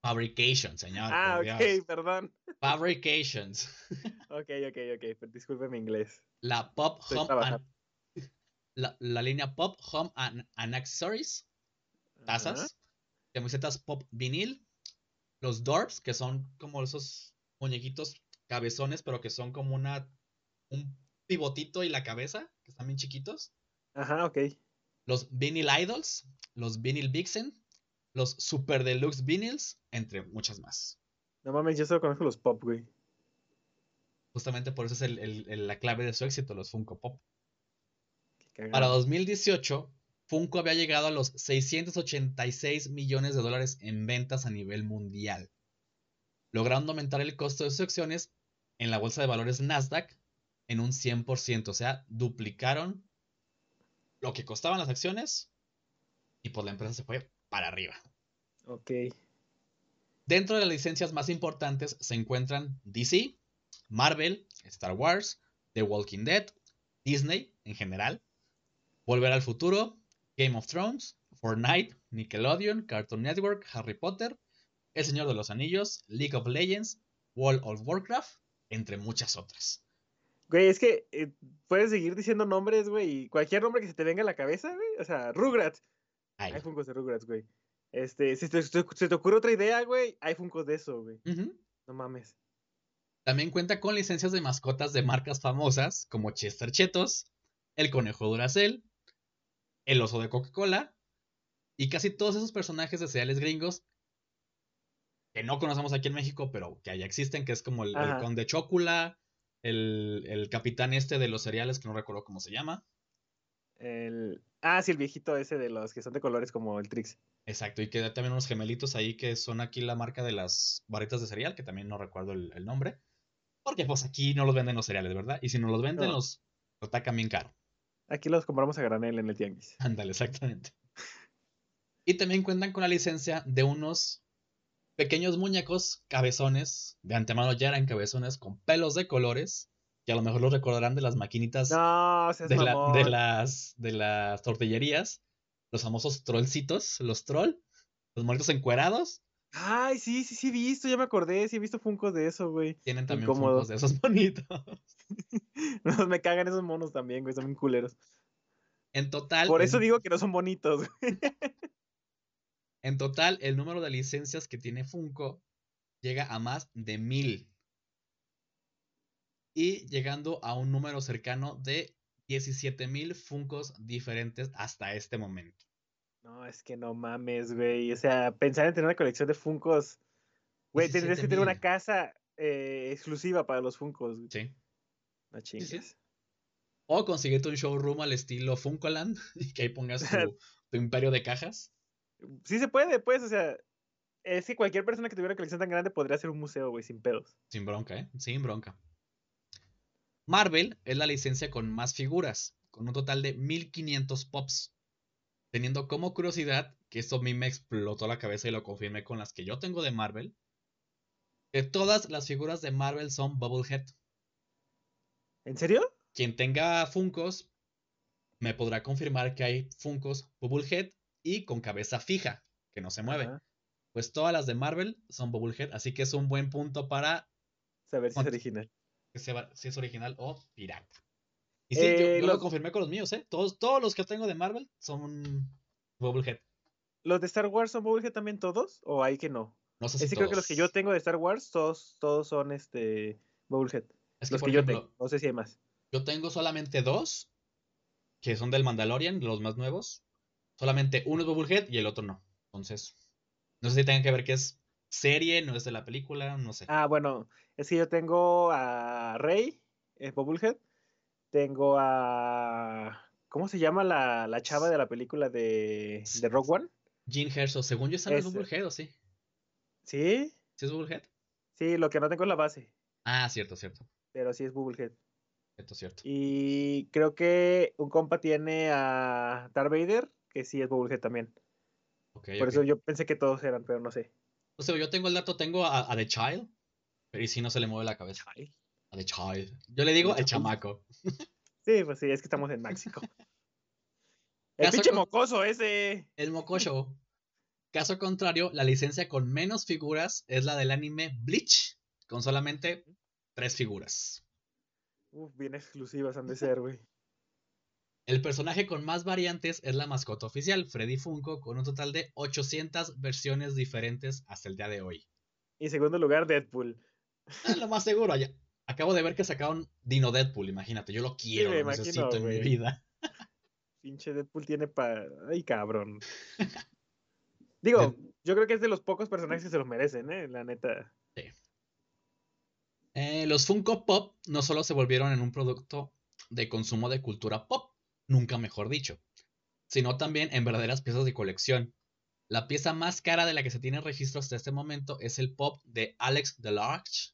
Fabrication, señor. ah, ok, Dios. perdón. Fabrications. Ok, ok, ok. pero Disculpe mi inglés. La Pop Estoy Home and- la, la línea Pop Home and, and Accessories, tazas, camisetas Pop vinil, los Dorbs, que son como esos muñequitos cabezones, pero que son como una un pivotito y la cabeza, que están bien chiquitos. Ajá, ok. Los Vinyl Idols, los Vinyl Vixen, los Super Deluxe Vinyls, entre muchas más. No mames, yo solo conozco los pop, güey. Justamente por eso es el- el- el- la clave de su éxito, los Funko Pop. Para 2018, Funko había llegado a los 686 millones de dólares en ventas a nivel mundial, logrando aumentar el costo de sus acciones en la bolsa de valores Nasdaq en un 100%, o sea, duplicaron lo que costaban las acciones y pues la empresa se fue para arriba. Ok. Dentro de las licencias más importantes se encuentran DC, Marvel, Star Wars, The Walking Dead, Disney en general, Volver al Futuro, Game of Thrones, Fortnite, Nickelodeon, Cartoon Network, Harry Potter, El Señor de los Anillos, League of Legends, World of Warcraft, entre muchas otras. Güey, es que eh, puedes seguir diciendo nombres, güey. y Cualquier nombre que se te venga a la cabeza, güey. O sea, Rugrats. Ay. Hay Funkos de Rugrats, güey. Este, si te, si te- si te ocurre otra idea, güey, hay Funkos de eso, güey. No mames. También cuenta con licencias de mascotas de marcas famosas como Chester Chetos, el conejo Duracell, el oso de Coca-Cola y casi todos esos personajes de cereales gringos que no conocemos aquí en México, pero que allá existen, que es como el, conde Chocula, el, el capitán este de los cereales, que no recuerdo cómo se llama. El... Ah, sí, el viejito ese de los que son de colores como el Trix. Exacto, y que da también unos gemelitos ahí que son aquí la marca de las barritas de cereal, que también no recuerdo el, el nombre. Porque pues aquí no los venden los cereales, ¿verdad? Y si no los venden, No. los, los tacan bien caro. Aquí los compramos a granel en el tianguis. Ándale, exactamente. Y también cuentan con la licencia de unos pequeños muñecos cabezones, de antemano ya eran cabezones con pelos de colores, que a lo mejor los recordarán de las maquinitas No, de, la- mamón. de las, de las tortillerías, los famosos trollcitos, los troll, los monitos encuerados, Ay, sí, sí, sí he visto, ya me acordé, sí he visto funcos de eso, güey. tienen también funkos de esos monitos. No, me cagan esos monos también, güey, son bien culeros. En total, Por eso digo que no son bonitos, güey. en total, el número de licencias que tiene Funko llega a más de mil. Y llegando a un número cercano de 17 mil Funkos diferentes hasta este momento. No, es que no mames, güey. O sea, pensar en tener una colección de funcos. Güey, tendrías que tener una 17,000. casa eh, exclusiva para los funcos. güey. Sí. No sí. chingues. O conseguirte un showroom al estilo Funkoland y que ahí pongas tu, tu imperio de cajas. Sí se puede, pues, o sea. Es que cualquier persona que tuviera una colección tan grande podría hacer un museo, güey, sin pedos. Sin bronca, ¿eh? Sin bronca. Marvel es la licencia con más figuras, con un total de 1500 pops. Teniendo como curiosidad, que esto a mí me explotó la cabeza y lo confirmé con las que yo tengo de Marvel, que todas las figuras de Marvel son Bubblehead. ¿En serio? Quien tenga Funkos me podrá confirmar que hay Funkos Bubblehead y con cabeza fija, que no se mueve. Pues todas las de Marvel son Bubblehead, así que es un buen punto para Saber si es original. si es original o pirata. Y sí, yo, Eh, yo lo confirmé con los míos, ¿eh? Todos, todos los que tengo de Marvel son Bubblehead. ¿Los de Star Wars son Bubblehead también todos? ¿O hay que no? No sé Es si que creo que los que yo tengo de Star Wars, todos, todos son este Bubblehead. Es que, Los que yo tengo. No sé si hay más. yo tengo solamente dos, que son del Mandalorian, los más nuevos. Solamente uno es Bubblehead y el otro no. Entonces, no sé si tenga que ver que es serie, no es de la película, no sé. Ah, bueno, es que yo tengo a Rey, eh, Bubblehead. Tengo a. ¿Cómo se llama la, la chava de la película de, de Rock One? Jean Herzog, según yo, esa no es ese. Bubblehead, ¿o sí? ¿Sí? ¿Sí es Bubblehead? Sí, lo que no tengo es la base, Ah, cierto, cierto. pero sí es Bubblehead. Cierto, cierto. Y creo que un compa tiene a Darth Vader, que sí es Bubblehead también. Por eso yo pensé que todos eran, pero no sé. O sea, yo tengo el dato, tengo a, a The Child, pero y si no se le mueve la cabeza. A The Child. Yo le digo el chamaco. Sí, pues sí, es que estamos en México. El Caso pinche con- mocoso ese. El mococho. Caso contrario, la licencia con menos figuras es la del anime Bleach, con solamente tres figuras. Uf, bien exclusivas han de ser, güey. El personaje con más variantes es la mascota oficial, Freddy Funko, con un total de 800 versiones diferentes hasta el día de hoy. Y en segundo lugar, Deadpool. Es lo más seguro. ya- Acabo de ver que sacaron Dino Deadpool, imagínate. Yo lo quiero, lo imagino, necesito en mi vida. Pinche Deadpool tiene pa. Ay, cabrón. Digo, yo creo que es de los pocos personajes que se los merecen, ¿eh? La neta. Eh, los Funko Pop no solo se volvieron en un producto de consumo de cultura pop, nunca mejor dicho, sino también en verdaderas piezas de colección. La pieza más cara de la que se tiene registro hasta este momento es el pop de Alex Delarge,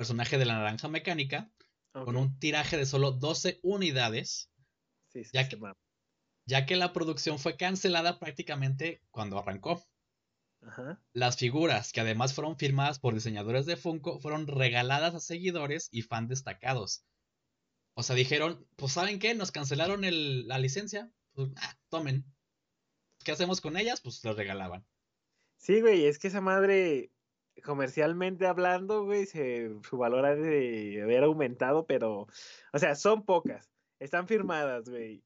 personaje de la naranja mecánica, con un tiraje de solo 12 unidades, Sí, sí, ya que- ya que la producción fue cancelada prácticamente cuando arrancó. Ajá. Las figuras, que además fueron firmadas por diseñadores de Funko, fueron regaladas a seguidores y fans destacados. O sea, dijeron, pues ¿saben qué? Nos cancelaron el- la licencia. Pues, ah, tomen. ¿Qué hacemos con ellas? Pues las regalaban. Sí, güey, es que esa madre, comercialmente hablando, güey, se, su valor ha de haber aumentado, pero, o sea, son pocas. Están firmadas, güey.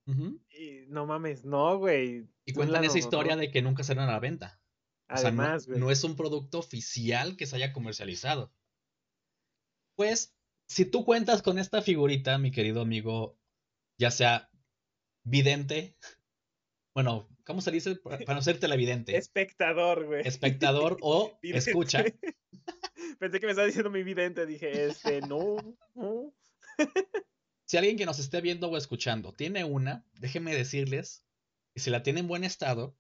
Y no mames, no, güey. Y cuentan esa historia no. de que nunca salieron a la venta. O sea, no- Además, güey. no, es un producto oficial que se haya comercializado. Pues, si tú cuentas con esta figurita, mi querido amigo, ya sea vidente, bueno, ¿cómo se dice? Para no ser televidente, Espectador, güey. espectador o escucha, Pensé que me estaba diciendo mi vidente, dije, este, no, no. si alguien que nos esté viendo o escuchando tiene una, déjenme decirles que si la tiene en buen estado,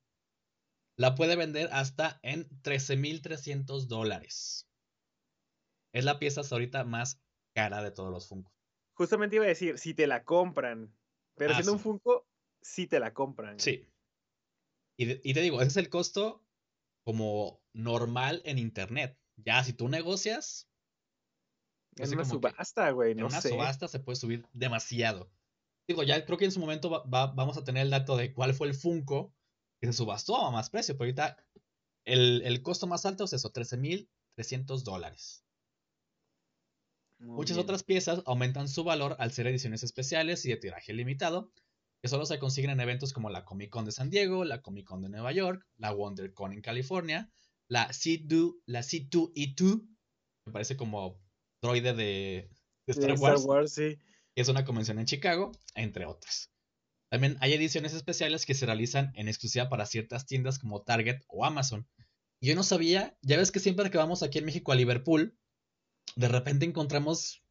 la puede vender hasta en 13.300 dólares. Es la pieza hasta ahorita más cara de todos los Funko. Justamente iba a decir, si te la compran. Pero Ah, siendo un. Funko, sí te la compran. Sí. Y, y te digo, ese es el costo como normal en internet. Ya, si tú negocias. En una subasta, güey. en una subasta se puede subir demasiado. Digo, ya creo que en su momento vamos a tener el dato de cuál fue el Funko que se subastó a más precio. Pero ahorita el, el costo más alto es eso, 13.300 dólares. Muchas otras piezas aumentan su valor al ser ediciones especiales y de tiraje limitado, que solo se consiguen en eventos como la Comic Con de San Diego, la Comic Con de Nueva York, la WonderCon en California, la C2, la C2E2, me parece como droide de, Star, Wars, que es una convención en Chicago, entre otras. También hay ediciones especiales que se realizan en exclusiva para ciertas tiendas como Target o Amazon. Y yo no sabía, ya ves que siempre que vamos aquí en México a Liverpool, de repente encontramos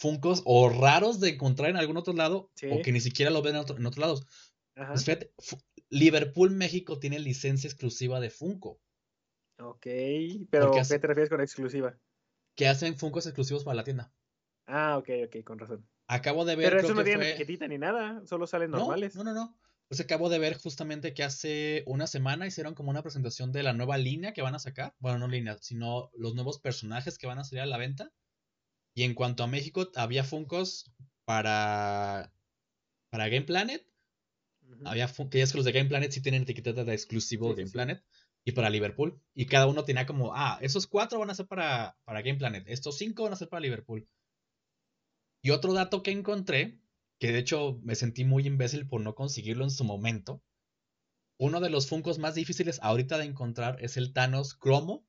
Funcos o raros de encontrar en algún otro lado o que ni siquiera lo ven en, otros lados. Pues Liverpool, México tiene licencia exclusiva de Funko. Ok, pero ¿qué te refieres con exclusiva? Que hacen Funcos exclusivos para la tienda. Ah, ok, ok, con razón. Acabo de ver. Pero eso no tiene etiquetita ni nada, solo salen normales. No, no, no. Pues acabo de ver justamente que hace una semana hicieron como una presentación de la nueva línea que van a sacar. Bueno, no línea, sino los nuevos personajes que van a salir a la venta. Y en cuanto a México, había Funcos para, para Game Planet. Había que ya es que los de Game Planet sí tienen etiqueta de exclusivo Game Planet. Y para Liverpool. Y cada uno tenía como, ah, esos cuatro van a ser para, para Game Planet. Estos cinco van a ser para Liverpool. Y otro dato que encontré que de hecho me sentí muy imbécil por no conseguirlo en su momento. Uno de los Funcos más difíciles ahorita de encontrar es el Thanos Cromo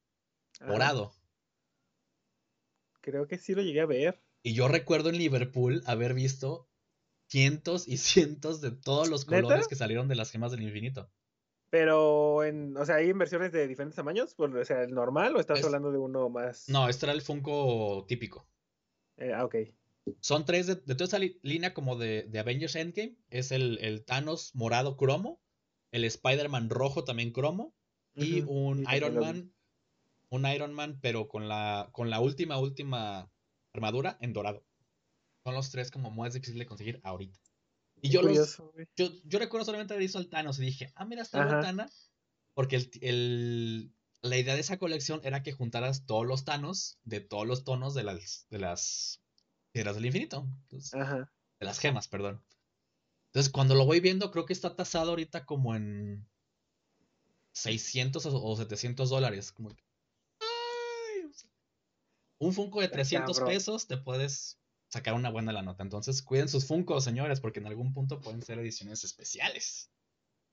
morado. Creo que sí lo llegué a ver. Y yo recuerdo en Liverpool haber visto cientos y cientos de todos los colores que salieron de las gemas del infinito. Pero, en, o sea, ¿hay versiones de diferentes tamaños? O sea, ¿el normal o estás hablando de uno más? No, este era el Funko típico. Eh, ah, ok. Son tres de, toda esa línea como de, Avengers Endgame. Es el, Thanos morado cromo, el Spider-Man rojo también cromo y un Iron Man. Un Iron Man, pero con la, con la última, última armadura en dorado. Son los tres como más difíciles de conseguir ahorita. Y yo, los, yo, recuerdo solamente haber visto al Thanos y dije, ah, mira, está Tana. Porque el, la idea de esa colección era que juntaras todos los Thanos de todos los tonos de las, de las piedras del infinito. De las gemas, perdón. Entonces, cuando lo voy viendo, creo que está tasado ahorita como en 600 o 700 dólares. Como un Funko de 300 pesos te puedes sacar una buena la nota. Entonces, cuiden sus Funkos, señores, porque en algún punto pueden ser ediciones especiales.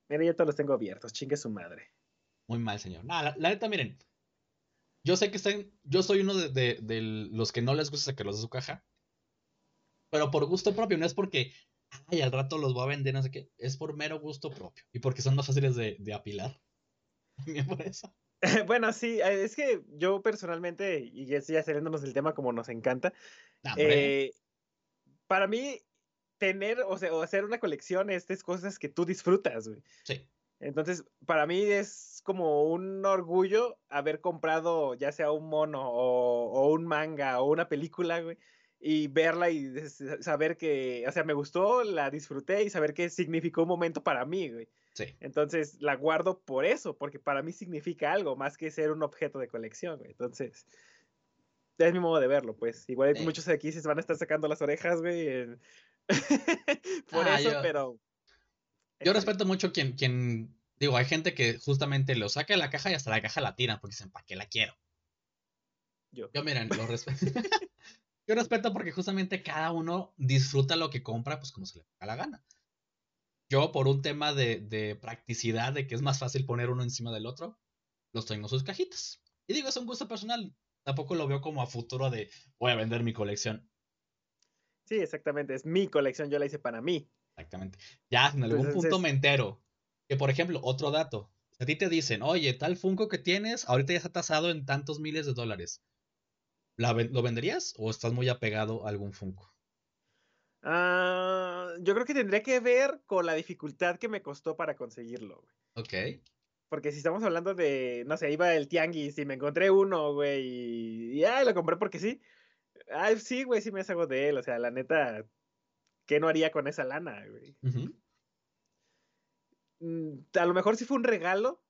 Mira, yo todos los tengo abiertos. Chingue su madre. Muy mal, señor. Nada, la, neta, miren. Yo sé que están. Yo soy uno de, de, los que no les gusta sacarlos de su caja pero por gusto propio, no es porque, ay, al rato los voy a vender, no sé qué, es por mero gusto propio y porque son más fáciles de, de apilar. por eso. bueno, sí, eh, es que yo personalmente, y ya, ya saliéndonos del tema como nos encanta, eh, para mí tener, o sea, o hacer una colección es, es cosas que tú disfrutas, güey. Sí. Entonces, para mí es como un orgullo haber comprado ya sea un mono o, o un manga o una película, güey, y verla y saber que, o sea, me gustó, la disfruté y saber que significó un momento para mí, güey. Sí. Entonces la guardo por eso, porque para mí significa algo más que ser un objeto de colección, güey. Entonces, es mi modo de verlo, pues. Igual muchos de aquí se van a estar sacando las orejas, güey. por ah, eso, pero. Yo respeto mucho quien, quien. Digo, hay gente que justamente lo saca de la caja y hasta la caja la tiran porque dicen, ¿para qué la quiero? Yo. Yo, miren, lo respeto. Yo respeto porque justamente cada uno disfruta lo que compra, pues como se le da la gana. Yo, por un tema de, practicidad, de que es más fácil poner uno encima del otro, los tengo en sus cajitas. Y digo, es un gusto personal. Tampoco lo veo como a futuro de voy a vender mi colección. Sí, exactamente. Es mi colección, yo la hice para mí. Exactamente. Ya en algún punto me entero. Que, por ejemplo, otro dato. A ti te dicen, oye, tal Funko que tienes, ahorita ya está tasado en tantos miles de dólares. ¿Lo venderías o estás muy apegado a algún Funko? Ah, yo creo que tendría que ver con la dificultad que me costó para conseguirlo, güey. Ok. Porque si estamos hablando de, no sé, iba el tianguis y me encontré uno, güey, y, ay, lo compré porque sí. Ay, sí, güey, sí me hago de él. O sea, la neta, ¿qué no haría con esa lana, güey? Mm, a lo mejor sí fue un regalo,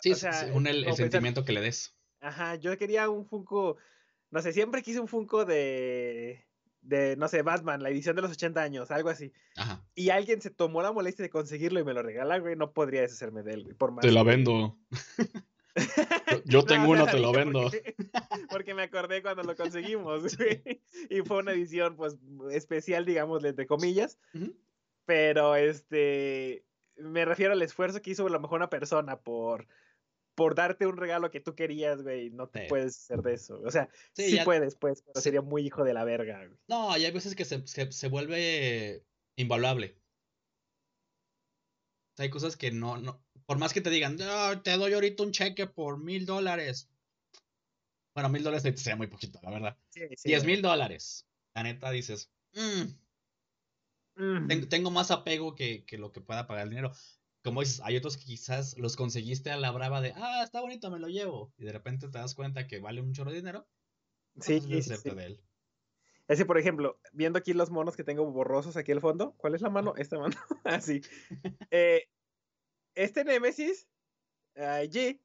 Sí, o sea, según el, el como pensar- sentimiento que le des. Ajá, yo quería un Funko, no sé, siempre quise un Funko de, de, no sé, Batman, la edición de los 80 años, algo así. Ajá. Y alguien se tomó la molestia de conseguirlo y me lo regala, güey, no podría deshacerme de él, güey, por más. Te la vendo. Yo No, tengo o sea, uno, te lo vendo. Porque, porque me acordé cuando lo conseguimos, güey. Y fue una edición, pues, especial, digamos, entre comillas. Pero, este, me refiero al esfuerzo que hizo a lo mejor una persona por, por darte un regalo que tú querías, güey. No te Sí. puedes hacer de eso. O sea, Sí, sí, ya- puedes, pues, pero sería muy hijo de la verga, güey. No, y hay veces que se, se, se vuelve invaluable. Hay cosas que no, no. Por más que te digan, "No, te doy ahorita un cheque por mil dólares. Bueno, mil dólares sería muy poquito, la verdad. Diez mil dólares. La neta dices, "Mm, Mm. ten- tengo más apego que, que lo que pueda pagar el dinero. Como dices, hay otros que quizás los conseguiste a la brava de, ah, está bonito, me lo llevo. Y de repente te das cuenta que vale un chorro de dinero. Sí, pues, sí, sí. de él. Ese, por ejemplo, viendo aquí los monos que tengo borrosos aquí al fondo. ¿Cuál es la mano? Esta mano. Así. Eh, este Nemesis, allí,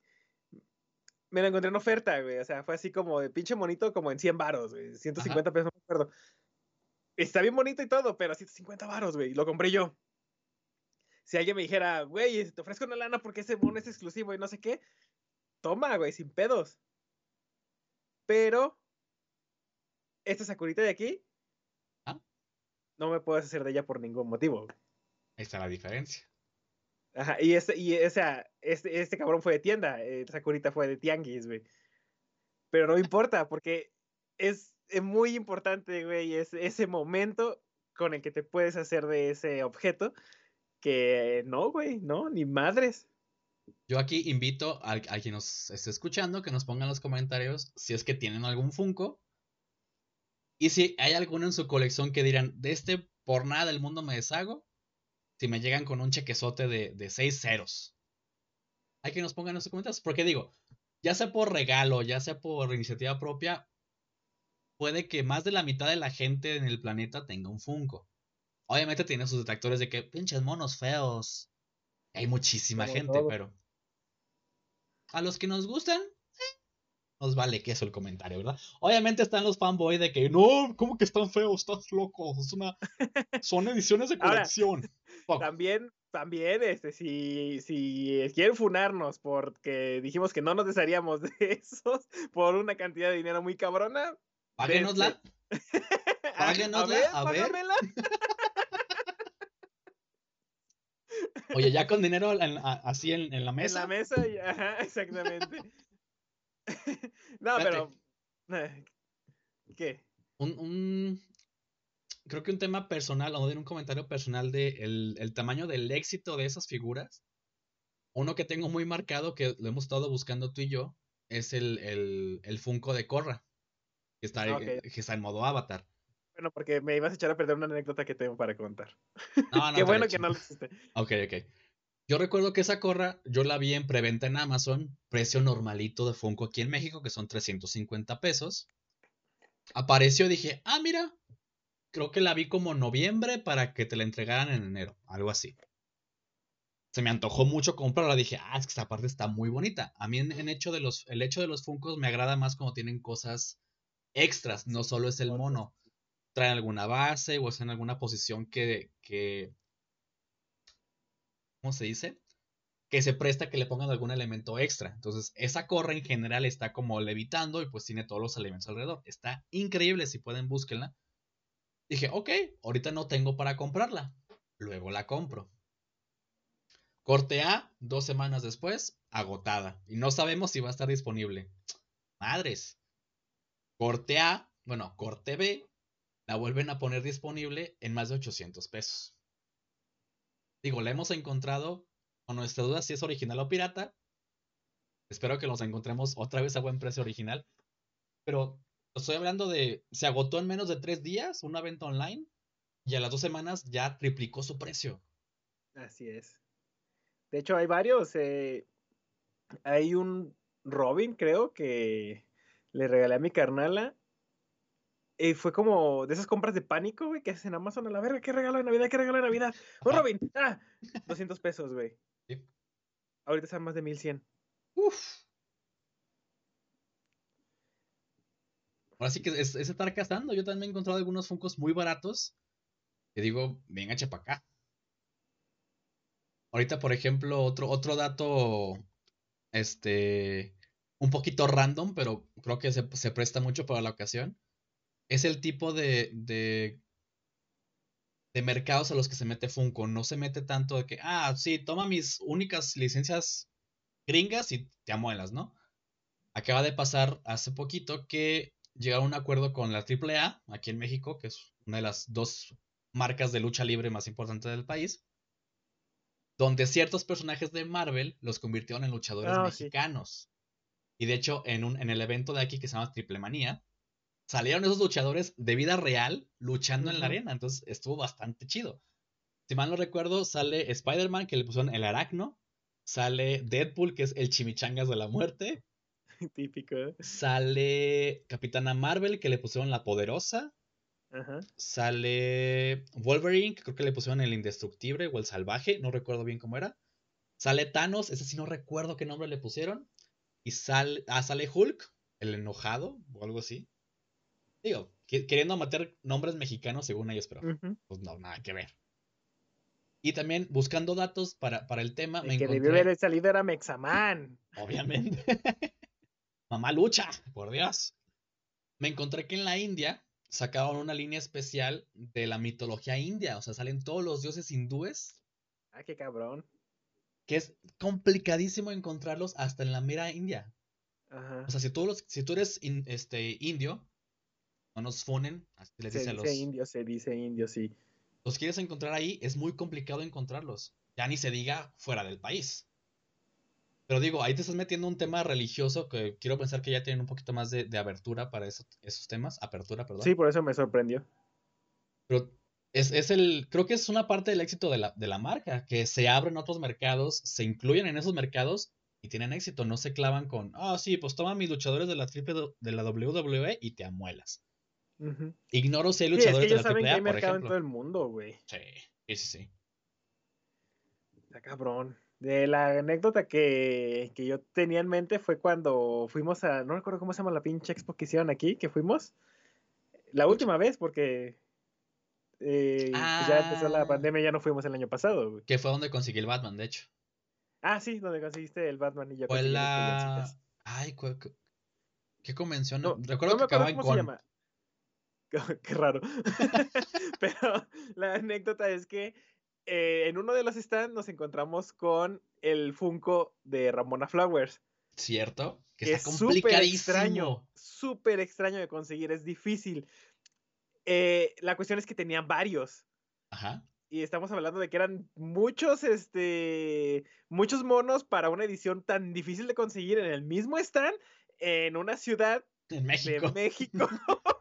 me lo encontré en oferta, güey. O sea, fue así como de pinche monito, como en 100 varos, güey. 150 pesos, no me acuerdo. Está bien bonito y todo, pero 150 varos, güey. y Lo compré yo. Si alguien me dijera, güey, te ofrezco una lana porque ese mono es exclusivo y no sé qué, toma, güey, sin pedos. Pero, esta Sakurita de aquí, Ah. no me puedo deshacer de ella por ningún motivo. Ahí está la diferencia. Ajá, y, este, y o sea, este, este cabrón fue de tienda, eh, Sakurita fue de tianguis, güey. Pero no importa, porque es, es muy importante, güey, es, ese momento con el que te puedes hacer de ese objeto, que no, güey, no, ni madres. Yo aquí invito a, quien nos esté escuchando que nos ponga en los comentarios si es que tienen algún Funko. Y si hay alguno en su colección que dirán, de este por nada del mundo me deshago. Si me llegan con un chequezote de, de seis ceros. Hay que nos pongan en sus comentarios. Porque digo, ya sea por regalo, ya sea por iniciativa propia, puede que más de la mitad de la gente en el planeta tenga un Funko. Obviamente tiene sus detractores de que pinches monos feos. Hay muchísima gente, todo. pero a los que nos gustan, eh, nos vale queso el comentario, ¿verdad? Obviamente están los fanboys de que no, ¿cómo que están feos? Estás loco. Es una... Son ediciones de Ahora, colección. Fuck. También, también, este, si, si quieren funarnos porque dijimos que no nos desharíamos de esos por una cantidad de dinero muy cabrona, Páguenosla. Páguenosla, a ver. págamela. Oye, ya con dinero en- a- así en, en la En mesa. la mesa, ajá, exactamente. no, pero. eh, ¿Qué? un, un- creo que un tema personal, o de un comentario personal de el, el tamaño del éxito de esas figuras. Uno que tengo muy marcado, que lo hemos estado buscando tú y yo, es el, el, el Funko de Korra. Que está, Ah, que está en modo avatar. Bueno, porque me ibas a echar a perder una anécdota que tengo para contar. No, no, Qué bueno que no lo hiciste. Ok, ok. Yo recuerdo que esa Korra, yo la vi en preventa en Amazon, precio normalito de Funko aquí en México, que son 350 pesos. Apareció, dije, ah, mira, creo que la vi como noviembre para que te la entregaran en enero, algo así. Se me antojó mucho comprarla, dije, ah, es que esta parte está muy bonita. A mí en, en hecho de los, el hecho de los Funkos me agrada más cuando tienen cosas extras, no solo es el mono. Traen alguna base o están en alguna posición que, ¿cómo se dice? Que se presta que le pongan algún elemento extra. Entonces, esa corra en general está como levitando y pues tiene todos los elementos alrededor. Está increíble, si pueden, búsquenla. Dije, ok, ahorita no tengo para comprarla. Luego la compro. Corte A, dos semanas después, agotada. Y no sabemos si va a estar disponible. Madres. Corte A, bueno, corte B, la vuelven a poner disponible en más de 800 pesos. Digo, la hemos encontrado con nuestra duda si es original o pirata. Espero que los encontremos otra vez a buen precio original. Pero estoy hablando de. Se agotó en menos de tres días una venta online. Y a las dos semanas ya triplicó su precio. Así es. De hecho, hay varios. eh, hay un Robin, creo, que le regalé a mi carnala. Y fue como de esas compras de pánico, güey, que hacen en Amazon a la verga. ¿Qué regalo de Navidad? ¿Qué regalo de Navidad? ¡Un Ajá. Robin! ¡Ah! 200 pesos, güey. Sí. Ahorita están más de 1100. Uf. Ahora sí que es, es estar cazando. Yo también he encontrado algunos Funkos muy baratos. Que digo, venga, para acá. Ahorita, por ejemplo, otro, otro dato. Este. Un poquito random, pero creo que se, se presta mucho para la ocasión. Es el tipo de, de. de mercados a los que se mete Funko. No se mete tanto de que, ah, sí, toma mis únicas licencias gringas y te amuelas, ¿no? Acaba de pasar hace poquito que llegaron a un acuerdo con la AAA aquí en México, que es una de las dos marcas de lucha libre más importantes del país, donde ciertos personajes de Marvel los convirtieron en luchadores Ah, mexicanos. Y de hecho, en, un, en el evento de aquí que se llama Triple Manía, salieron esos luchadores de vida real luchando en la arena. Entonces estuvo bastante chido. Si mal no recuerdo, sale Spider-Man, que le pusieron el aracno. Sale Deadpool, que es el chimichangas de la muerte. Típico. ¿eh? Sale Capitana Marvel, que le pusieron la poderosa. Ajá. Sale Wolverine, que creo que le pusieron el indestructible o el salvaje, no recuerdo bien cómo era. Sale Thanos, ese sí no recuerdo qué nombre le pusieron. Y sale, ah, sale Hulk, el enojado o algo así. Digo, que- queriendo meter nombres mexicanos según ellos, pero pues no, nada que ver. Y también buscando datos para, para el tema, me El que encontré, debió haber salido era Mexaman. obviamente. Mamá lucha, por Dios. Me encontré que en la India sacaban una línea especial de la mitología india. O sea, salen todos los dioses hindúes. Ah, qué cabrón. Que es complicadísimo encontrarlos hasta en la mera India. Ajá. O sea, si tú, los, si tú eres in- este, indio, no nos funen, así les se dice dice a los. indio, se dice indio, sí. Los quieres encontrar ahí, es muy complicado encontrarlos. Ya ni se diga fuera del país. Pero digo, ahí te estás metiendo un tema religioso que quiero pensar que ya tienen un poquito más de, de abertura para eso- esos temas. Apertura, perdón. Sí, por eso me sorprendió. Pero es, es el, creo que es una parte del éxito de la, de la marca, que se abren otros mercados, se incluyen en esos mercados y tienen éxito. No se clavan con, ah, sí, pues toma mis luchadores de la, triple, de la WWE y te amuelas. Ignoro si hay Sí, es que luchadores de la saben que AAA, hay en todo el mundo, güey. Sí, sí, sí. Está cabrón. De la anécdota que, que yo tenía en mente fue cuando fuimos a. No recuerdo cómo se llama la pinche expo que hicieron aquí, que fuimos. La última vez, porque. eh, pues ya empezó la Ah. pandemia y ya no fuimos el año pasado, güey. Que fue donde conseguí el Batman, de hecho. Ah, sí, donde conseguiste el Batman y yo Fue la. Ay, cu- ¿qué convención? No, Recuerdo no que acuerdo acababa en cómo con. Qué raro. Pero la anécdota es que eh, en uno de los stands nos encontramos con el Funko de Ramona Flowers. ¿Cierto? Que que está es súper extraño, súper extraño de conseguir, es difícil. Eh, la cuestión es que tenían varios. Ajá. Y estamos hablando de que eran muchos, este, muchos monos para una edición tan difícil de conseguir en el mismo stand en una ciudad En de México.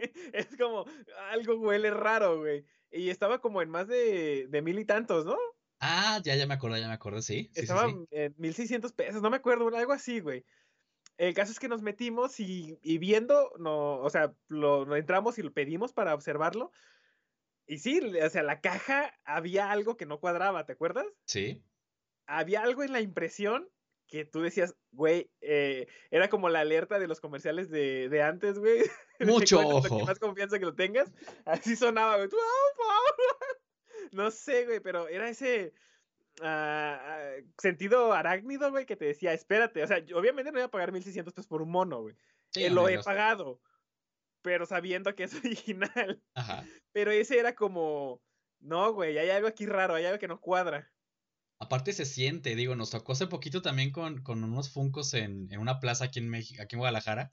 Es como, algo huele raro, güey. Y estaba como en más de, de mil y tantos, ¿no? Ah, ya, ya me acordé, ya me acordé, sí. Sí, sí, estaba sí. en 1600 pesos, no me acuerdo, algo así, güey. El caso es que nos metimos y, y viendo, no, o sea, lo, lo entramos y lo pedimos para observarlo. Y sí, o sea, la caja había algo que no cuadraba, ¿te acuerdas? Sí. Había algo en la impresión que tú decías, güey, eh, era como la alerta de los comerciales de, de antes, güey. Mucho que ojo. más confianza que lo tengas. Así sonaba, güey. Tú, "Ah, por favor". No sé, güey, pero era ese ah, sentido arácnido, güey, que te decía, espérate. O sea, yo obviamente no iba a pagar 1600 pesos por un mono, güey. Sí, Eh, lo he pagado, pero sabiendo que es original. Ajá. Pero ese era como, no, güey, hay algo aquí raro, hay algo que no cuadra. Aparte se siente, digo, nos tocó hace poquito también con, con unos funcos en, en una plaza aquí en México, aquí en Guadalajara,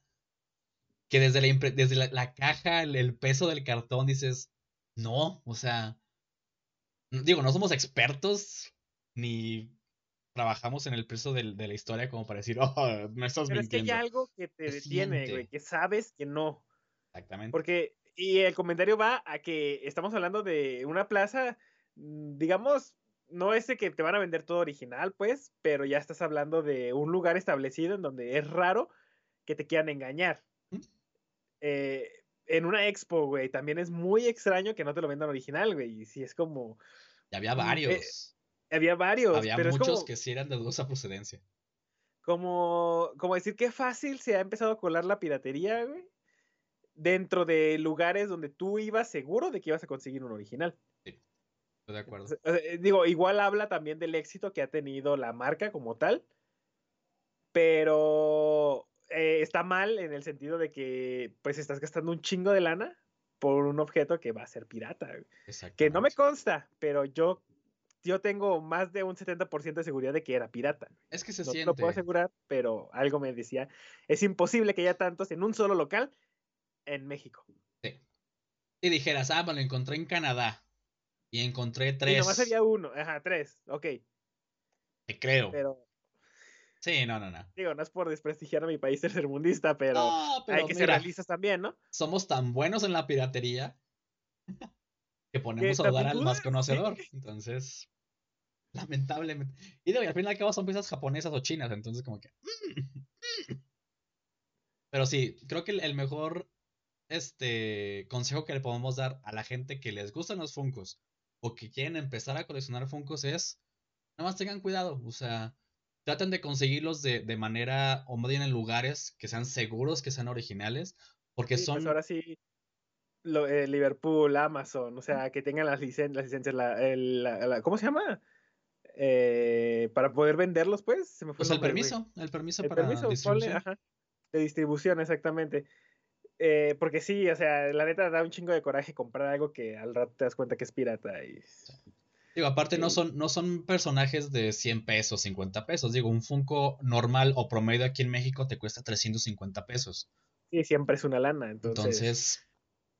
que desde la, desde la, la caja, el, el peso del cartón, dices, no, o sea, digo, no somos expertos ni trabajamos en el peso del- de la historia como para decir, oh, me estás Pero es que hay mintiendo. algo que te Se detiene, güey, que sabes que no. Exactamente. Porque, y el comentario va a que estamos hablando de una plaza, mm, digamos, no ese que te van a vender todo original, pues, pero ya estás hablando de un lugar establecido en donde es raro que te quieran engañar. Eh, en una expo, güey, también es muy extraño que no te lo vendan original, güey. Y sí, es como. Y había eh, varios. Había varios, había pero muchos como. que sí eran de dudosa procedencia. como, como decir qué fácil se ha empezado a colar la piratería, güey, dentro de lugares donde tú ibas seguro de que ibas a conseguir un original. De acuerdo. Eh, digo, igual habla también del éxito que ha tenido la marca como tal, pero eh, está mal en el sentido de que pues estás gastando un chingo de lana por un objeto que va a ser pirata. Que no me consta, pero yo yo tengo más de un 70% de seguridad de que era pirata. Es que se no siente. lo puedo asegurar, pero algo me decía, es imposible que haya tantos en un solo local en México. Sí. Y dijeras, ah, me lo encontré en Canadá. Y encontré tres. Y nomás había uno, ajá, tres, ok. Te creo. Pero. Sí, no, no, no. Digo, no es por desprestigiar a mi país tercermundista, pero, pero hay que ser realistas también, ¿no? Somos tan buenos en la piratería que ponemos a dudar al más conocedor. Entonces, lamentablemente. Y digo, y al fin y al cabo son piezas japonesas o chinas, entonces como que... Mm, mm. Pero sí, creo que el mejor este consejo que le podemos dar a la gente que les gustan los Funcos o que quieren empezar a coleccionar Funcos es, nada más tengan cuidado, o sea, traten de conseguirlos de, de manera, o más bien en lugares que sean seguros, que sean originales, porque Sí, son... pues ahora sí, lo, eh, Liverpool, Amazon, o sea, que tengan las, licen las licencias, la, el- la- la- ¿cómo se llama? Eh, para poder venderlos, pues, se me fue Pues el permiso, el permiso El para permiso, distribución. ajá, de distribución, exactamente. Eh, porque sí, o sea, la neta da un chingo de coraje comprar algo que al rato te das cuenta que es pirata y... Digo, aparte no son, no son personajes de 100 pesos, 50 pesos. Digo, un Funko normal o promedio aquí en México te cuesta 350 pesos. Sí, siempre es una lana, entonces... Entonces,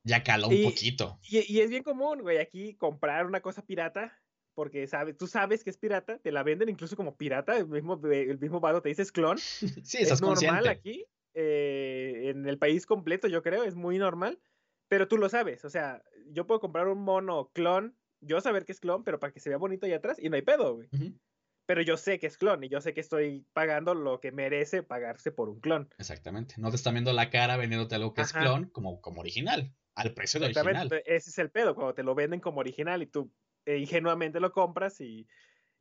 ya cala un Y- poquito. Y, y es bien común, güey, aquí comprar una cosa pirata, porque sabes, tú sabes que es pirata, te la venden incluso como pirata, el mismo, el mismo vado te dice es clon, Sí, es normal consciente. aquí, eh, en el país completo yo creo, es muy normal, pero tú lo sabes, o sea, yo puedo comprar un mono clon, yo saber que es clon, pero para que se vea bonito ahí atrás, y no hay pedo, güey. Ujú, Pero yo sé que es clon, y yo sé que estoy pagando lo que merece pagarse por un clon. Exactamente. No te están viendo la cara vendiéndote algo que es Ajá. clon como, como original, al precio de original. Exactamente, ese es el pedo, cuando te lo venden como original y tú eh, ingenuamente lo compras y,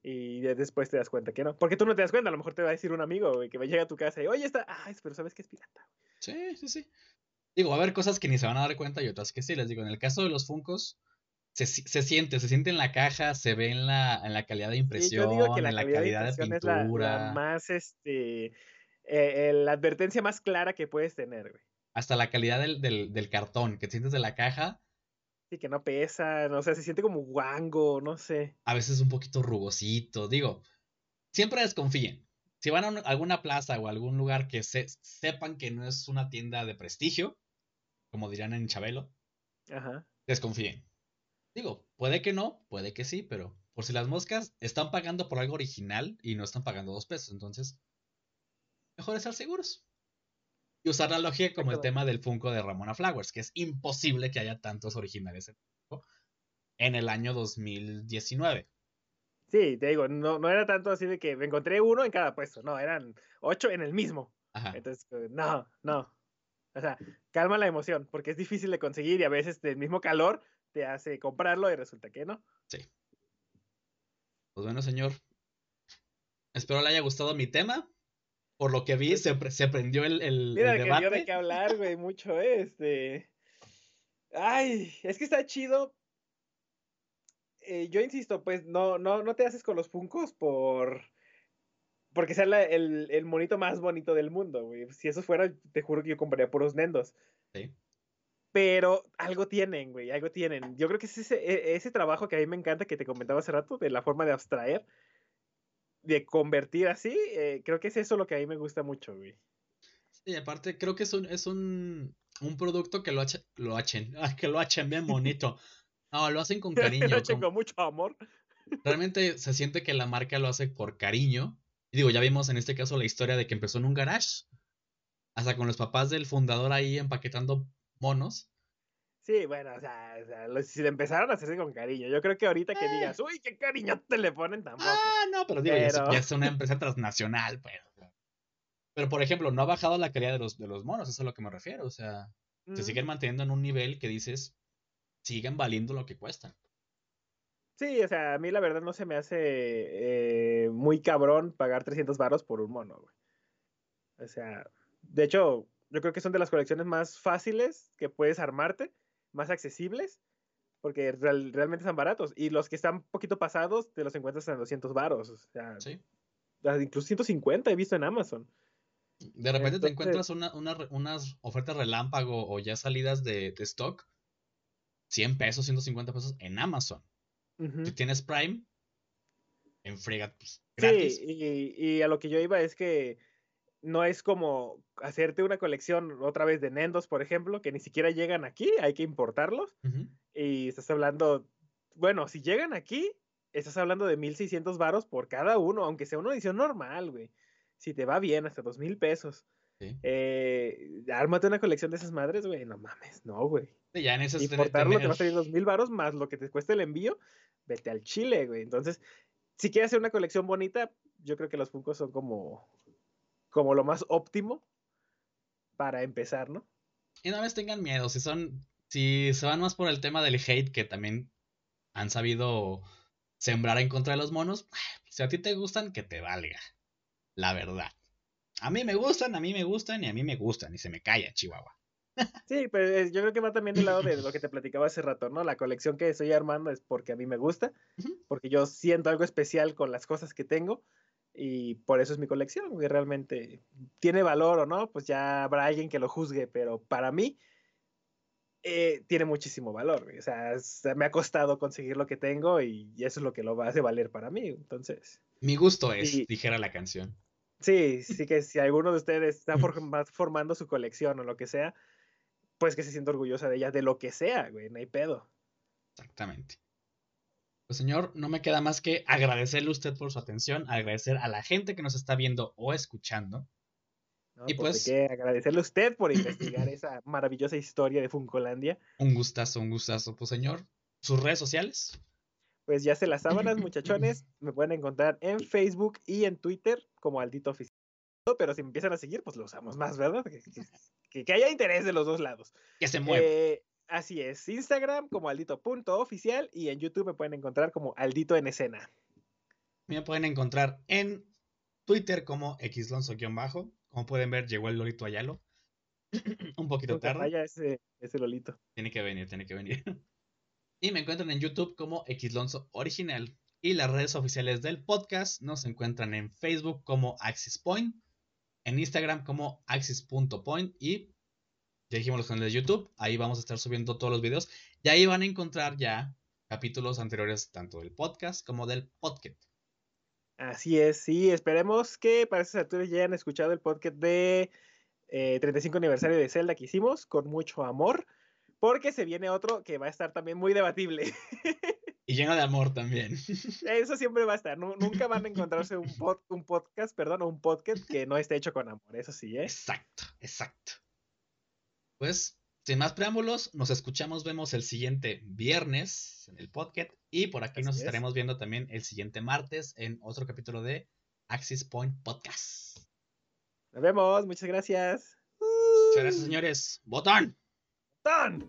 y de- después te das cuenta que no. Porque tú no te das cuenta, a lo mejor te va a decir un amigo güey, que llega a tu casa y, oye, está, ay, pero sabes que es pirata. Sí, sí, sí. Digo, va a haber cosas que ni se van a dar cuenta y otras que sí. Les digo, en el caso de los Funcos, se, se siente, se siente en la caja, se ve en la, en la calidad de impresión, yo digo que la en la calidad de de impresión es la, la pintura, más, este, eh, eh, la advertencia más clara que puedes tener, güey. hasta la calidad del, del, del cartón que sientes de la caja, Que no pesa, no sé, se siente como guango, no sé. a veces un poquito rugosito. Digo, siempre desconfíen. Si van a un- alguna plaza o algún lugar que se, sepan que no es una tienda de prestigio, como dirán en Chabelo, Ajá. desconfíen. Digo, puede que no, puede que sí, pero por si las moscas están pagando por algo original y no están pagando dos pesos, entonces mejor estar seguros. Y usar la lógica como el tema del Funko de Ramona Flowers, que es imposible que haya tantos originales en Funko en el año 2019. Sí, te digo, no, no era tanto así de que me encontré uno en cada puesto, no, eran ocho en el mismo. Ajá. Entonces, eh, no, no. O sea, calma la emoción, porque es difícil de conseguir y a veces el mismo calor te hace comprarlo y resulta que no. Pues bueno, señor. Espero le haya gustado mi tema. Por lo que vi, se, se prendió el, el- el Mira, que dio debate. de qué hablar, güey, mucho, eh, este. Ay, es que está chido. Eh, yo insisto, pues no, no, no te haces con los Funcos por. Porque sea la- el, el monito más bonito del mundo, güey. Si eso fuera, te juro que yo compraría puros Nendos. Sí. Pero algo tienen, güey, algo tienen. Yo creo que es ese, e- ese trabajo que a mí me encanta que te comentaba hace rato, de la forma de abstraer, de convertir así, eh, creo que es eso lo que a mí me gusta mucho, güey. Y aparte, creo que es un, es un, un producto que lo hacen, lo hacen, ah, que lo hacen bien bonito. No, lo hacen con cariño. Lo hacen con- con mucho amor. realmente se siente que la marca lo hace por cariño. Y digo, ya vimos en este caso la historia de que empezó en un garage. Hasta con los papás del fundador ahí empaquetando monos. Sí, bueno, o sea, o sea, si le empezaron a hacerse con cariño, yo creo que ahorita que Eh. digas, uy, qué cariño te le ponen tampoco. Ah, no, pero digo, ya es- Pero- Ya, es, una empresa transnacional, pues. Pero, por ejemplo, no ha bajado la calidad de los, de los monos, eso es a lo que me refiero. O sea, se Mm, siguen manteniendo en un nivel que dices, siguen valiendo lo que cuestan. Sí, o sea, a mí la verdad no se me hace eh, muy cabrón pagar 300 varos por un mono, güey. O sea, de hecho, yo creo que son de las colecciones más fáciles que puedes armarte, más accesibles, porque realmente están baratos. Y los que están un poquito pasados, te los encuentras en 200 varos. O sea, Sí. incluso 150 he visto en Amazon. De repente te encuentras una- una unas ofertas relámpago o ya salidas de, de stock. 100 pesos, 150 pesos en Amazon. Ujú. Si tienes Prime, en frega, pues, Sí, gratis. y, y a lo que yo iba es que no es como hacerte una colección otra vez de Nendos, por ejemplo, que ni siquiera llegan aquí, hay que importarlos. Y estás hablando, bueno, si llegan aquí, estás hablando de 1600 varos por cada uno, aunque sea una edición normal, güey. Si te va bien, hasta 2000 pesos. Sí. Eh, ármate una colección de esas madres, güey. No mames, no, güey. Ya en Importarlo te va a salir 2000 varos más lo que te cuesta el envío. Vete al Chile, güey. Entonces, si quieres hacer una colección bonita, yo creo que los Funkos son como, como lo más óptimo para empezar, ¿no? Y no les tengan miedo, si son, si se van más por el tema del hate que también han sabido sembrar en contra de los monos, si a ti te gustan, que te valga. La verdad. A mí me gustan, a mí me gustan y a mí me gustan y se me calla, Chihuahua. Sí, pero yo creo que va también del lado de lo que te platicaba hace rato, ¿no? La colección que estoy armando es porque a mí me gusta, porque yo siento algo especial con las cosas que tengo y por eso es mi colección, güey. Realmente tiene valor o no, pues ya habrá alguien que lo juzgue, pero para mí eh, tiene muchísimo valor. O sea, me ha costado conseguir lo que tengo y, eso es lo que lo hace valer para mí. Entonces, Mi gusto es, dijera la canción. sí, sí que si alguno de ustedes está forma- formando su colección o lo que sea, pues que se sienta orgullosa de ella, de lo que sea, güey, no hay pedo. Exactamente. Pues señor, no me queda más que agradecerle a usted por su atención, agradecer a la gente que nos está viendo o escuchando. ¿no? Y Pues, pues- agradecerle a usted por investigar esa maravillosa historia de Funcolandia. Un gustazo, un gustazo. Pues señor, sus redes sociales. Pues ya se las sábanas, muchachones. Me pueden encontrar en Facebook y en Twitter como Aldito Oficial. Pero si me empiezan a seguir, pues lo usamos más, ¿verdad? Que- que haya interés de los dos lados. Que se mueva. Eh, así es. Instagram como aldito.oficial y en YouTube me pueden encontrar como Aldito en escena. Me pueden encontrar en Twitter como xlonzo-bajo. Como pueden ver, llegó el Lolito Ayalo. Un poquito tarde. falla ese, ese Lolito. Tiene que venir, tiene que venir. Y me encuentran en YouTube como Xlonzo Original. Y las redes oficiales del podcast nos encuentran en Facebook como Axis Point, en Instagram como Axis.point y ya dijimos los canales de YouTube. Ahí vamos a estar subiendo todos los videos. Y ahí van a encontrar ya capítulos anteriores tanto del podcast como del podcast. Así es, sí, esperemos que para esas alturas ya hayan escuchado el podcast de eh, 35 aniversario de Zelda que hicimos con mucho amor, porque se viene otro que va a estar también muy debatible. Y lleno de amor también. Eso siempre va a estar, nu- nunca van a encontrarse un, pod- un podcast, perdón, o un podcast que no esté hecho con amor, eso sí, ¿eh? Exacto, exacto. Pues, sin más preámbulos, nos escuchamos, vemos el siguiente viernes en el podcast y por aquí nos es. estaremos viendo también el siguiente martes en otro capítulo de Axis Point Podcast. Nos vemos, muchas gracias. Muchas gracias, señores. ¡Botón! ¡Ton!